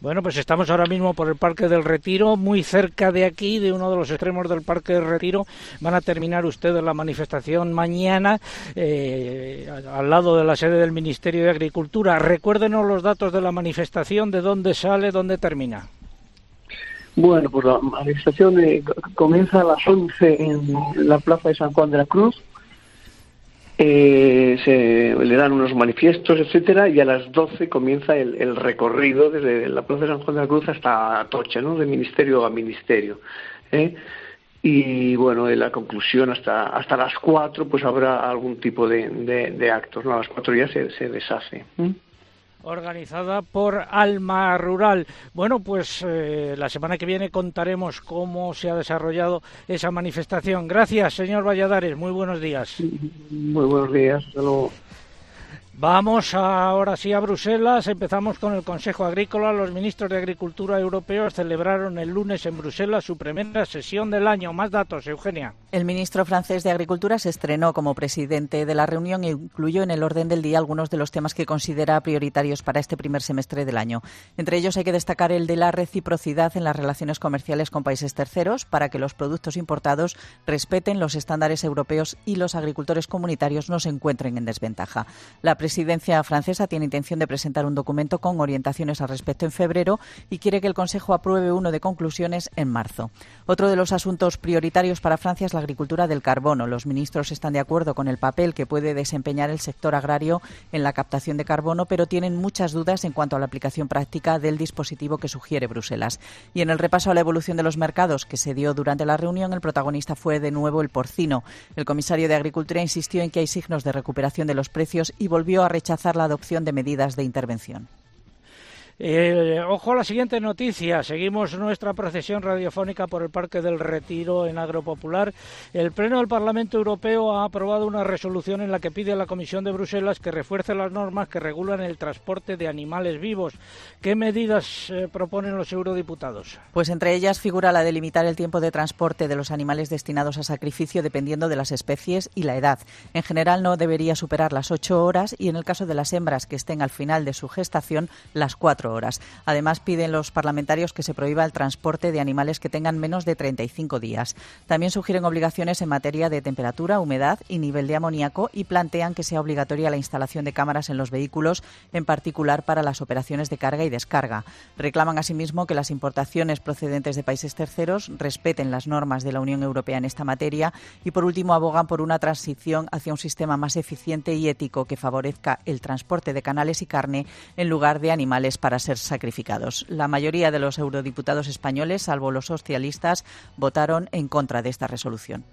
Bueno, pues estamos ahora mismo por el Parque del Retiro, muy cerca de aquí, de uno de los extremos del Parque del Retiro. Van a terminar ustedes la manifestación mañana eh, al lado de la sede del Ministerio de Agricultura. Recuérdenos los datos de la manifestación, de dónde sale, dónde termina. Bueno, pues la manifestación eh, comienza a las 11 en la Plaza de San Juan de la Cruz eh, se le dan unos manifiestos, etcétera, y a las 12 comienza el, recorrido desde la Plaza de San Juan de la Cruz hasta Atocha, ¿no? De ministerio a ministerio. ¿eh? Y bueno, en la conclusión hasta hasta las 4 pues habrá algún tipo de, de, actos, ¿no? A las 4 ya se, se deshace. ¿eh? Organizada por Alma Rural. Bueno, pues eh, la semana que viene contaremos cómo se ha desarrollado esa manifestación. Gracias, señor Valladares. Muy buenos días. Muy buenos días. Hasta luego. Vamos ahora sí a Bruselas. Empezamos con el Consejo Agrícola. Los ministros de Agricultura europeos celebraron el lunes en Bruselas su primera sesión del año. Más datos, Eugenia. El ministro francés de Agricultura se estrenó como presidente de la reunión e incluyó en el orden del día algunos de los temas que considera prioritarios para este primer semestre del año. Entre ellos hay que destacar el de la reciprocidad en las relaciones comerciales con países terceros para que los productos importados respeten los estándares europeos y los agricultores comunitarios no se encuentren en desventaja. La presidencia francesa tiene intención de presentar un documento con orientaciones al respecto en febrero y quiere que el Consejo apruebe uno de conclusiones en marzo. Otro de los asuntos prioritarios para Francia es la agricultura del carbono. Los ministros están de acuerdo con el papel que puede desempeñar el sector agrario en la captación de carbono, pero tienen muchas dudas en cuanto a la aplicación práctica del dispositivo que sugiere Bruselas. Y en el repaso a la evolución de los mercados que se dio durante la reunión, el protagonista fue de nuevo el porcino. El comisario de Agricultura insistió en que hay signos de recuperación de los precios y volvió a rechazar la adopción de medidas de intervención. Eh, ojo a la siguiente noticia. Seguimos nuestra procesión radiofónica por el Parque del Retiro en Agropopular. El Pleno del Parlamento Europeo ha aprobado una resolución en la que pide a la Comisión de Bruselas que refuerce las normas que regulan el transporte de animales vivos. ¿Qué medidas eh, proponen los eurodiputados? Pues entre ellas figura la de limitar el tiempo de transporte de los animales destinados a sacrificio dependiendo de las especies y la edad. En general no debería superar las ocho horas y en el caso de las hembras que estén al final de su gestación, las cuatro 24 horas. Además, piden los parlamentarios que se prohíba el transporte de animales que tengan menos de 35 días. También sugieren obligaciones en materia de temperatura, humedad y nivel de amoníaco y plantean que sea obligatoria la instalación de cámaras en los vehículos, en particular para las operaciones de carga y descarga. Reclaman asimismo que las importaciones procedentes de países terceros respeten las normas de la Unión Europea en esta materia y, por último, abogan por una transición hacia un sistema más eficiente y ético que favorezca el transporte de canales y carne en lugar de animales para ser sacrificados. La mayoría de los eurodiputados españoles, salvo los socialistas, votaron en contra de esta resolución.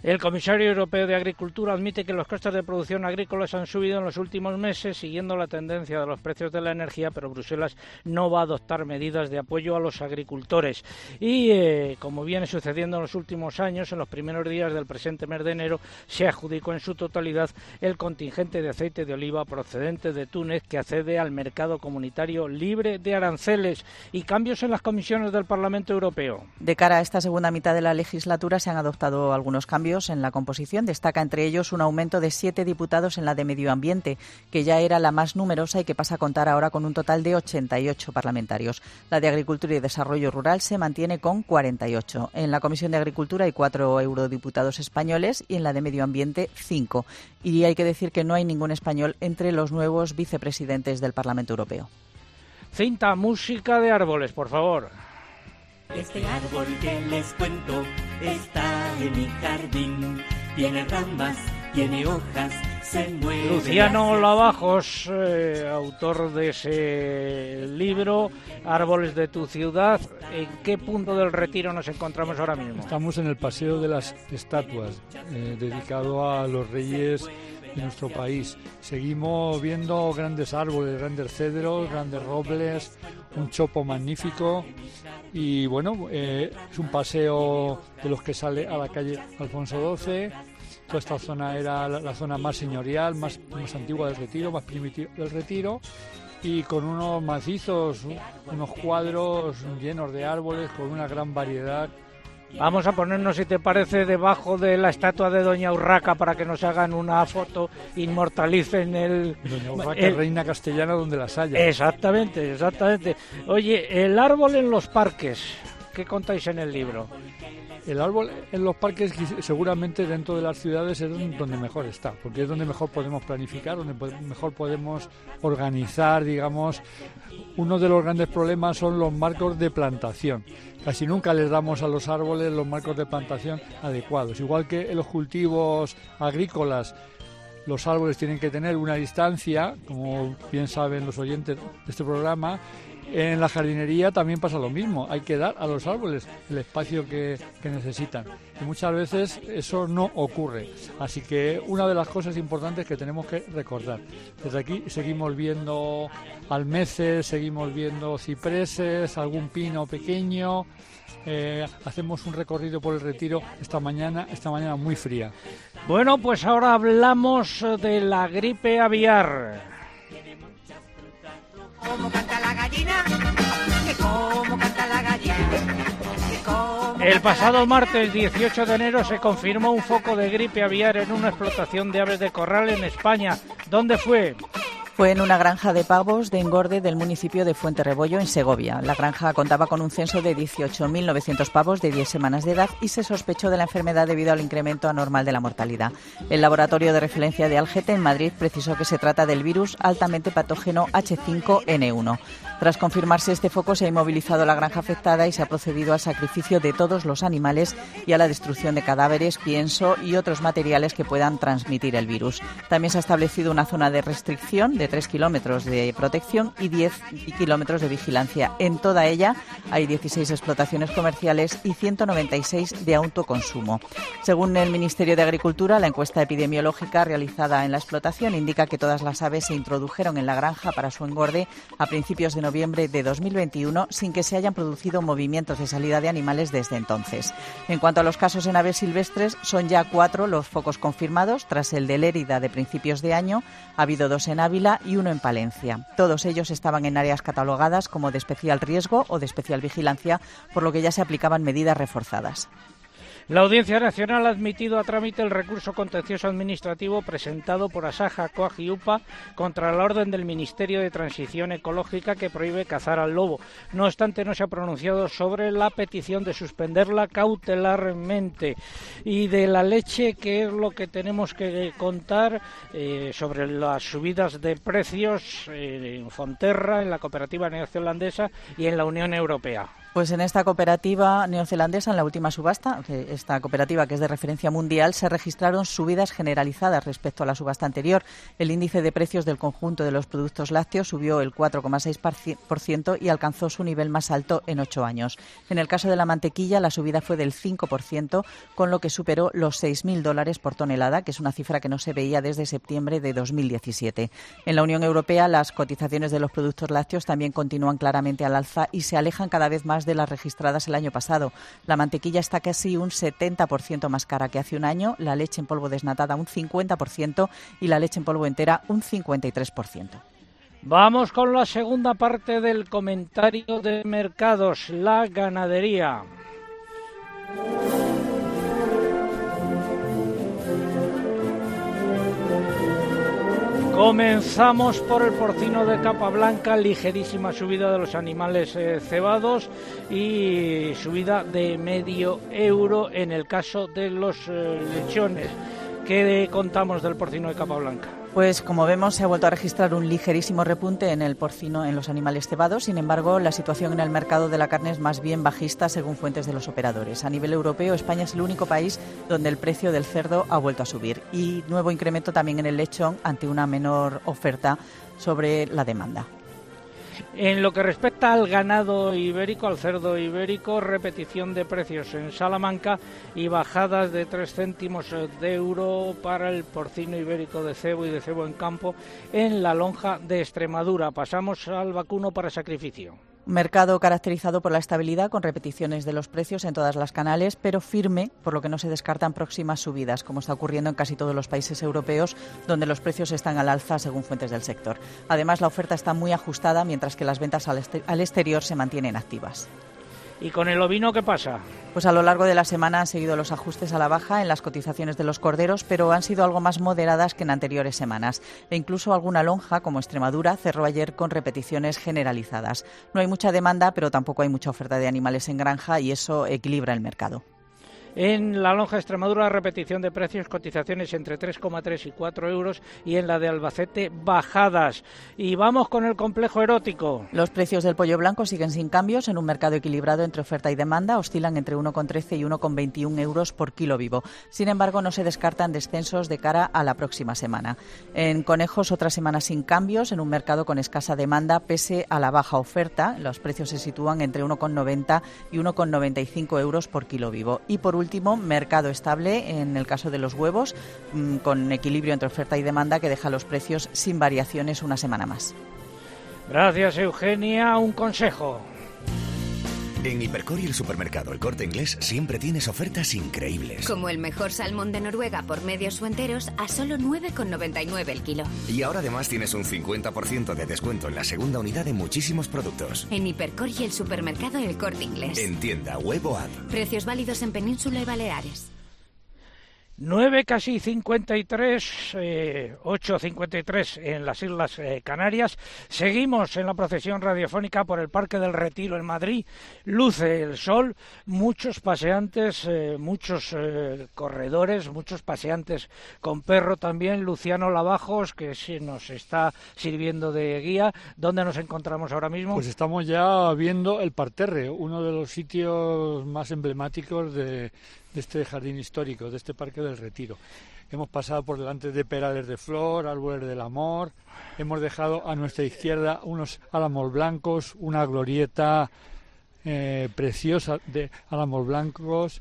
El comisario europeo de Agricultura admite que los costes de producción agrícola han subido en los últimos meses siguiendo la tendencia de los precios de la energía, pero Bruselas no va a adoptar medidas de apoyo a los agricultores. Y eh, como viene sucediendo en los últimos años, en los primeros días del presente mes de enero se adjudicó en su totalidad el contingente de aceite de oliva procedente de Túnez que accede al mercado comunitario libre de aranceles y cambios en las comisiones del Parlamento Europeo. De cara a esta segunda mitad de la legislatura se han adoptado algunos cambios en la composición. Destaca entre ellos un aumento de siete diputados en la de Medio Ambiente, que ya era la más numerosa y que pasa a contar ahora con un total de 88 parlamentarios. La de Agricultura y Desarrollo Rural se mantiene con 48. En la Comisión de Agricultura hay cuatro eurodiputados españoles y en la de Medio Ambiente cinco. Y hay que decir que no hay ningún español entre los nuevos vicepresidentes del Parlamento Europeo. Cinta, música de árboles, por favor. Este árbol que les cuento está en mi jardín. Tiene ramas, tiene hojas, se mueve. Luciano Lavajos, eh, autor de ese libro, Árboles de tu ciudad. ¿En qué punto del retiro nos encontramos ahora mismo? Estamos en el Paseo de las Estatuas, eh, dedicado a los reyes de nuestro país. Seguimos viendo grandes árboles, grandes cedros, grandes robles, un chopo magnífico y bueno, eh, es un paseo de los que sale a la calle Alfonso XII. Toda esta zona era la, zona más señorial, más, más antigua del retiro, más primitiva del retiro y con unos macizos, unos cuadros llenos de árboles, con una gran variedad Vamos a ponernos, si te parece, debajo de la estatua de Doña Urraca para que nos hagan una foto, inmortalicen el... Doña Urraca, reina castellana donde las haya. Exactamente, exactamente. Oye, el árbol en los parques, ¿qué contáis en el libro? El árbol en los parques seguramente dentro de las ciudades es donde mejor está, porque es donde mejor podemos planificar, donde mejor podemos organizar, digamos. Uno de los grandes problemas son los marcos de plantación. Casi nunca les damos a los árboles los marcos de plantación adecuados. Igual que en los cultivos agrícolas, los árboles tienen que tener una distancia, como bien saben los oyentes de este programa, en la jardinería también pasa lo mismo, hay que dar a los árboles el espacio que, necesitan. Y muchas veces eso no ocurre. Así que una de las cosas importantes que tenemos que recordar, desde aquí seguimos viendo almeces, seguimos viendo cipreses, algún pino pequeño, eh, hacemos un recorrido por el retiro esta mañana, esta mañana muy fría. Bueno, pues ahora hablamos de la gripe aviar canta la gallina, canta la gallina. El pasado martes 18 de enero se confirmó un foco de gripe aviar en una explotación de aves de corral en España. ¿Dónde fue? Fue en una granja de pavos de engorde del municipio de Fuente Rebollo, en Segovia. La granja contaba con un censo de 18.900 pavos de 10 semanas de edad y se sospechó de la enfermedad debido al incremento anormal de la mortalidad. El laboratorio de referencia de Algete en Madrid precisó que se trata del virus altamente patógeno H5N1. Tras confirmarse este foco, se ha inmovilizado la granja afectada y se ha procedido al sacrificio de todos los animales y a la destrucción de cadáveres, pienso y otros materiales que puedan transmitir el virus. También se ha establecido una zona de restricción de 3 kilómetros de protección y 10 kilómetros de vigilancia. En toda ella hay 16 explotaciones comerciales y 196 de autoconsumo. Según el Ministerio de Agricultura, la encuesta epidemiológica realizada en la explotación indica que todas las aves se introdujeron en la granja para su engorde a principios de noviembre de 2021 sin que se hayan producido movimientos de salida de animales desde entonces. En cuanto a los casos en aves silvestres, son ya cuatro los focos confirmados. Tras el de Lérida de principios de año, ha habido dos en Ávila y uno en Palencia. Todos ellos estaban en áreas catalogadas como de especial riesgo o de especial vigilancia, por lo que ya se aplicaban medidas reforzadas. La Audiencia Nacional ha admitido a trámite el recurso contencioso administrativo presentado por Asaja, Coag contra la orden del Ministerio de Transición Ecológica que prohíbe cazar al lobo. No obstante, no se ha pronunciado sobre la petición de suspenderla cautelarmente. Y de la leche, que es lo que tenemos que contar eh, sobre las subidas de precios eh, en Fonterra, en la cooperativa neozelandesa y en la Unión Europea. Pues en esta cooperativa neozelandesa, en la última subasta, esta cooperativa que es de referencia mundial, se registraron subidas generalizadas respecto a la subasta anterior. El índice de precios del conjunto de los productos lácteos subió el 4,6% y alcanzó su nivel más alto en ocho años. En el caso de la mantequilla, la subida fue del 5%, con lo que superó los 6.000 dólares por tonelada, que es una cifra que no se veía desde septiembre de 2017. En la Unión Europea, las cotizaciones de los productos lácteos también continúan claramente al alza y se alejan cada vez más de las registradas el año pasado. La mantequilla está casi un 70% más cara que hace un año, la leche en polvo desnatada un 50% y la leche en polvo entera un 53%. Vamos con la segunda parte del comentario de mercados, la ganadería. Comenzamos por el porcino de capa blanca, ligerísima subida de los animales eh, cebados y subida de medio euro en el caso de los eh, lechones. ¿Qué contamos del porcino de capa blanca? Pues como vemos se ha vuelto a registrar un ligerísimo repunte en el porcino en los animales cebados. Sin embargo, la situación en el mercado de la carne es más bien bajista según fuentes de los operadores. A nivel europeo, España es el único país donde el precio del cerdo ha vuelto a subir y nuevo incremento también en el lechón ante una menor oferta sobre la demanda. En lo que respecta al ganado ibérico, al cerdo ibérico, repetición de precios en Salamanca y bajadas de 3 céntimos de euro para el porcino ibérico de cebo y de cebo en campo en la lonja de Extremadura. Pasamos al vacuno para sacrificio. Mercado caracterizado por la estabilidad, con repeticiones de los precios en todas las canales, pero firme, por lo que no se descartan próximas subidas, como está ocurriendo en casi todos los países europeos, donde los precios están al alza según fuentes del sector. Además, la oferta está muy ajustada, mientras que las ventas al, exterior se mantienen activas. ¿Y con el ovino qué pasa? Pues a lo largo de la semana han seguido los ajustes a la baja en las cotizaciones de los corderos, pero han sido algo más moderadas que en anteriores semanas. E incluso alguna lonja, como Extremadura, cerró ayer con repeticiones generalizadas. No hay mucha demanda, pero tampoco hay mucha oferta de animales en granja y eso equilibra el mercado. En la lonja Extremadura, repetición de precios, cotizaciones entre 3,3 y 4 euros y en la de Albacete, bajadas. Y vamos con el complejo erótico. Los precios del pollo blanco siguen sin cambios en un mercado equilibrado entre oferta y demanda, oscilan entre 1,13 y 1,21 euros por kilo vivo. Sin embargo, no se descartan descensos de cara a la próxima semana. En conejos, otra semana sin cambios en un mercado con escasa demanda pese a la baja oferta. Los precios se sitúan entre 1,90 y 1,95 euros por kilo vivo. Y por último, mercado estable en el caso de los huevos, mm, con equilibrio entre oferta y demanda que deja los precios sin variaciones una semana más. Gracias, Eugenia. Un consejo. En Hipercor y el supermercado El Corte Inglés siempre tienes ofertas increíbles. Como el mejor salmón de Noruega por medios o enteros a solo 9,99 el kilo. Y ahora además tienes un 50% de descuento en la segunda unidad de muchísimos productos. En Hipercor y el supermercado El Corte Inglés. En tienda, web o app. Precios válidos en Península y Baleares. 9 casi 53, eh, 8.53 en las Islas eh, Canarias. Seguimos en la procesión radiofónica por el Parque del Retiro en Madrid. Luce el sol, muchos paseantes, eh, muchos eh, corredores, muchos paseantes con perro también. Luciano Lavajos, que nos está sirviendo de guía. ¿Dónde nos encontramos ahora mismo? Pues estamos ya viendo el Parterre, uno de los sitios más emblemáticos de de este jardín histórico, de este Parque del Retiro. Hemos pasado por delante de perales de flor, árboles del amor, hemos dejado a nuestra izquierda unos álamos blancos, una glorieta eh, preciosa de álamos blancos.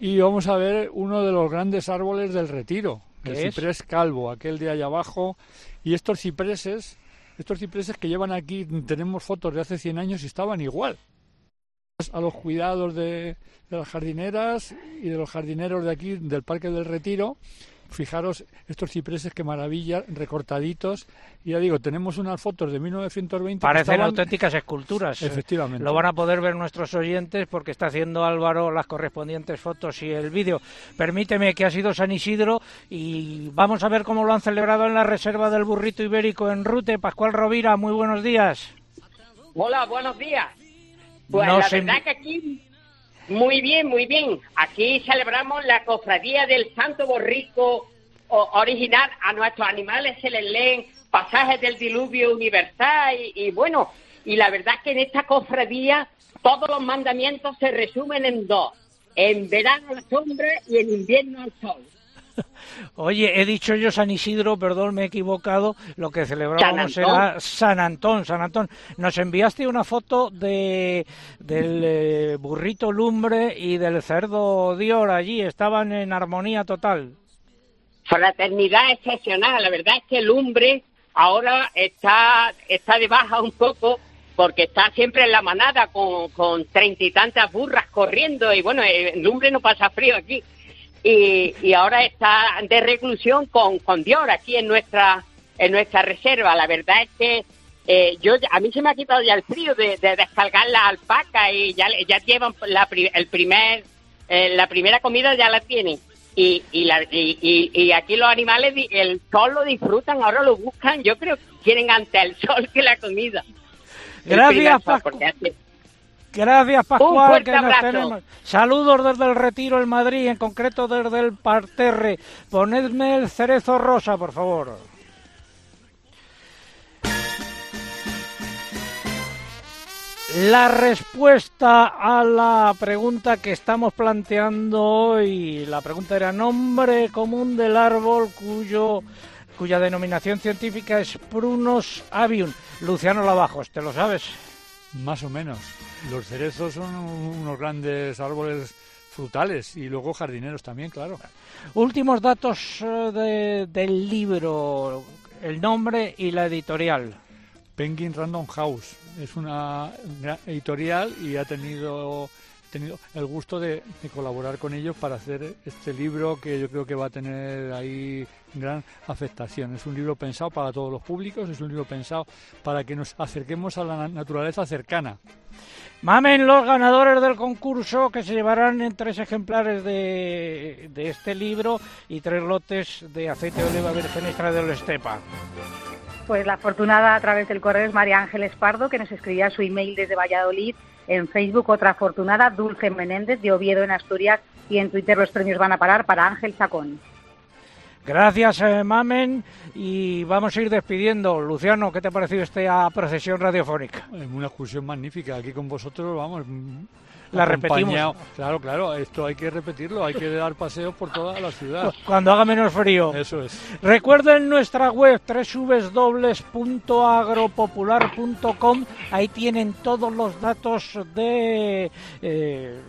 Y vamos a ver uno de los grandes árboles del Retiro, el ciprés calvo, aquel de allá abajo, y estos cipreses, estos cipreses que llevan aquí, tenemos fotos de hace 100 años y estaban igual a los cuidados de, las jardineras y de los jardineros de aquí del Parque del Retiro fijaros estos cipreses que maravilla, recortaditos. Y ya digo, tenemos unas fotos de 1920. Parecen auténticas esculturas. Efectivamente. Lo van a poder ver nuestros oyentes porque está haciendo Álvaro las correspondientes fotos y el vídeo. Permíteme que ha sido San Isidro y vamos a ver cómo lo han celebrado en la reserva del burrito ibérico en Rute. Pascual Rovira, muy buenos días. Hola, buenos días. Pues la verdad que aquí muy bien, muy bien. Aquí celebramos la cofradía del Santo Borrico original. A nuestros animales se les leen pasajes del diluvio universal y, bueno, y la verdad que en esta cofradía todos los mandamientos se resumen en dos. En verano la sombra y en invierno el sol. Oye, he dicho yo San Isidro, perdón, me he equivocado. Lo que celebramos era San Antón, San Antón. Nos enviaste una foto de del eh, burrito lumbre y del cerdo Dior allí. Estaban en armonía total. Fraternidad excepcional. La verdad es que el lumbre ahora está, está de baja un poco porque está siempre en la manada con treinta y tantas burras corriendo y bueno, el lumbre no pasa frío aquí y, ahora está de reclusión con, con Dior aquí en nuestra, en nuestra reserva. La verdad es que eh, yo a mí se me ha quitado ya el frío de, descargar la alpaca y ya, ya llevan la, el primer, eh, la primera comida ya la tienen. Y, y, la, y, y, aquí los animales el sol lo disfrutan, ahora lo buscan, yo creo que quieren ante el sol que la comida. Gracias, Paco. Gracias, Pascual. Saludos desde el Retiro en Madrid, en concreto desde el Parterre. Ponedme el cerezo rosa, por favor. La respuesta a la pregunta que estamos planteando hoy, la pregunta era nombre común del árbol cuyo cuya denominación científica es Prunus avium. Luciano Lavajos, ¿te lo sabes? Más o menos. Los cerezos son unos grandes árboles frutales y luego jardineros también, claro. Últimos datos eh, del libro, el nombre y la editorial. Penguin Random House es una editorial y ha tenido tenido el gusto de, colaborar con ellos para hacer este libro que yo creo que va a tener ahí gran afectación. Es un libro pensado para todos los públicos, es un libro pensado para que nos acerquemos a la naturaleza cercana. Mamen los ganadores del concurso que se llevarán en tres ejemplares de, de este libro y tres lotes de aceite de oliva virgen extra de Estepa. Pues la afortunada a través del correo es María Ángeles Pardo, que nos escribía su email desde Valladolid en Facebook otra afortunada, Dulce Menéndez de Oviedo en Asturias y en Twitter los premios van a parar para Ángel Chacón. Gracias, eh, Mamen. Y vamos a ir despidiendo. Luciano, ¿qué te ha parecido esta procesión radiofónica? Una excursión magnífica. Aquí con vosotros, vamos. La repetimos. Claro, claro, esto hay que repetirlo, hay que dar paseos por toda la ciudad. Cuando haga menos frío. Eso es. Recuerden nuestra web www.agropopular.com, ahí tienen todos los datos de... Eh,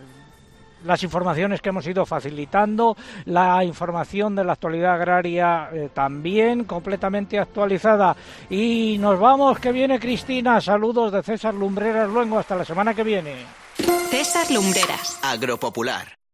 las informaciones que hemos ido facilitando, la información de la actualidad agraria eh, también completamente actualizada. Y nos vamos, que viene Cristina. Saludos de César Lumbreras Luengo. Hasta la semana que viene. César Lumbreras. Agropopular.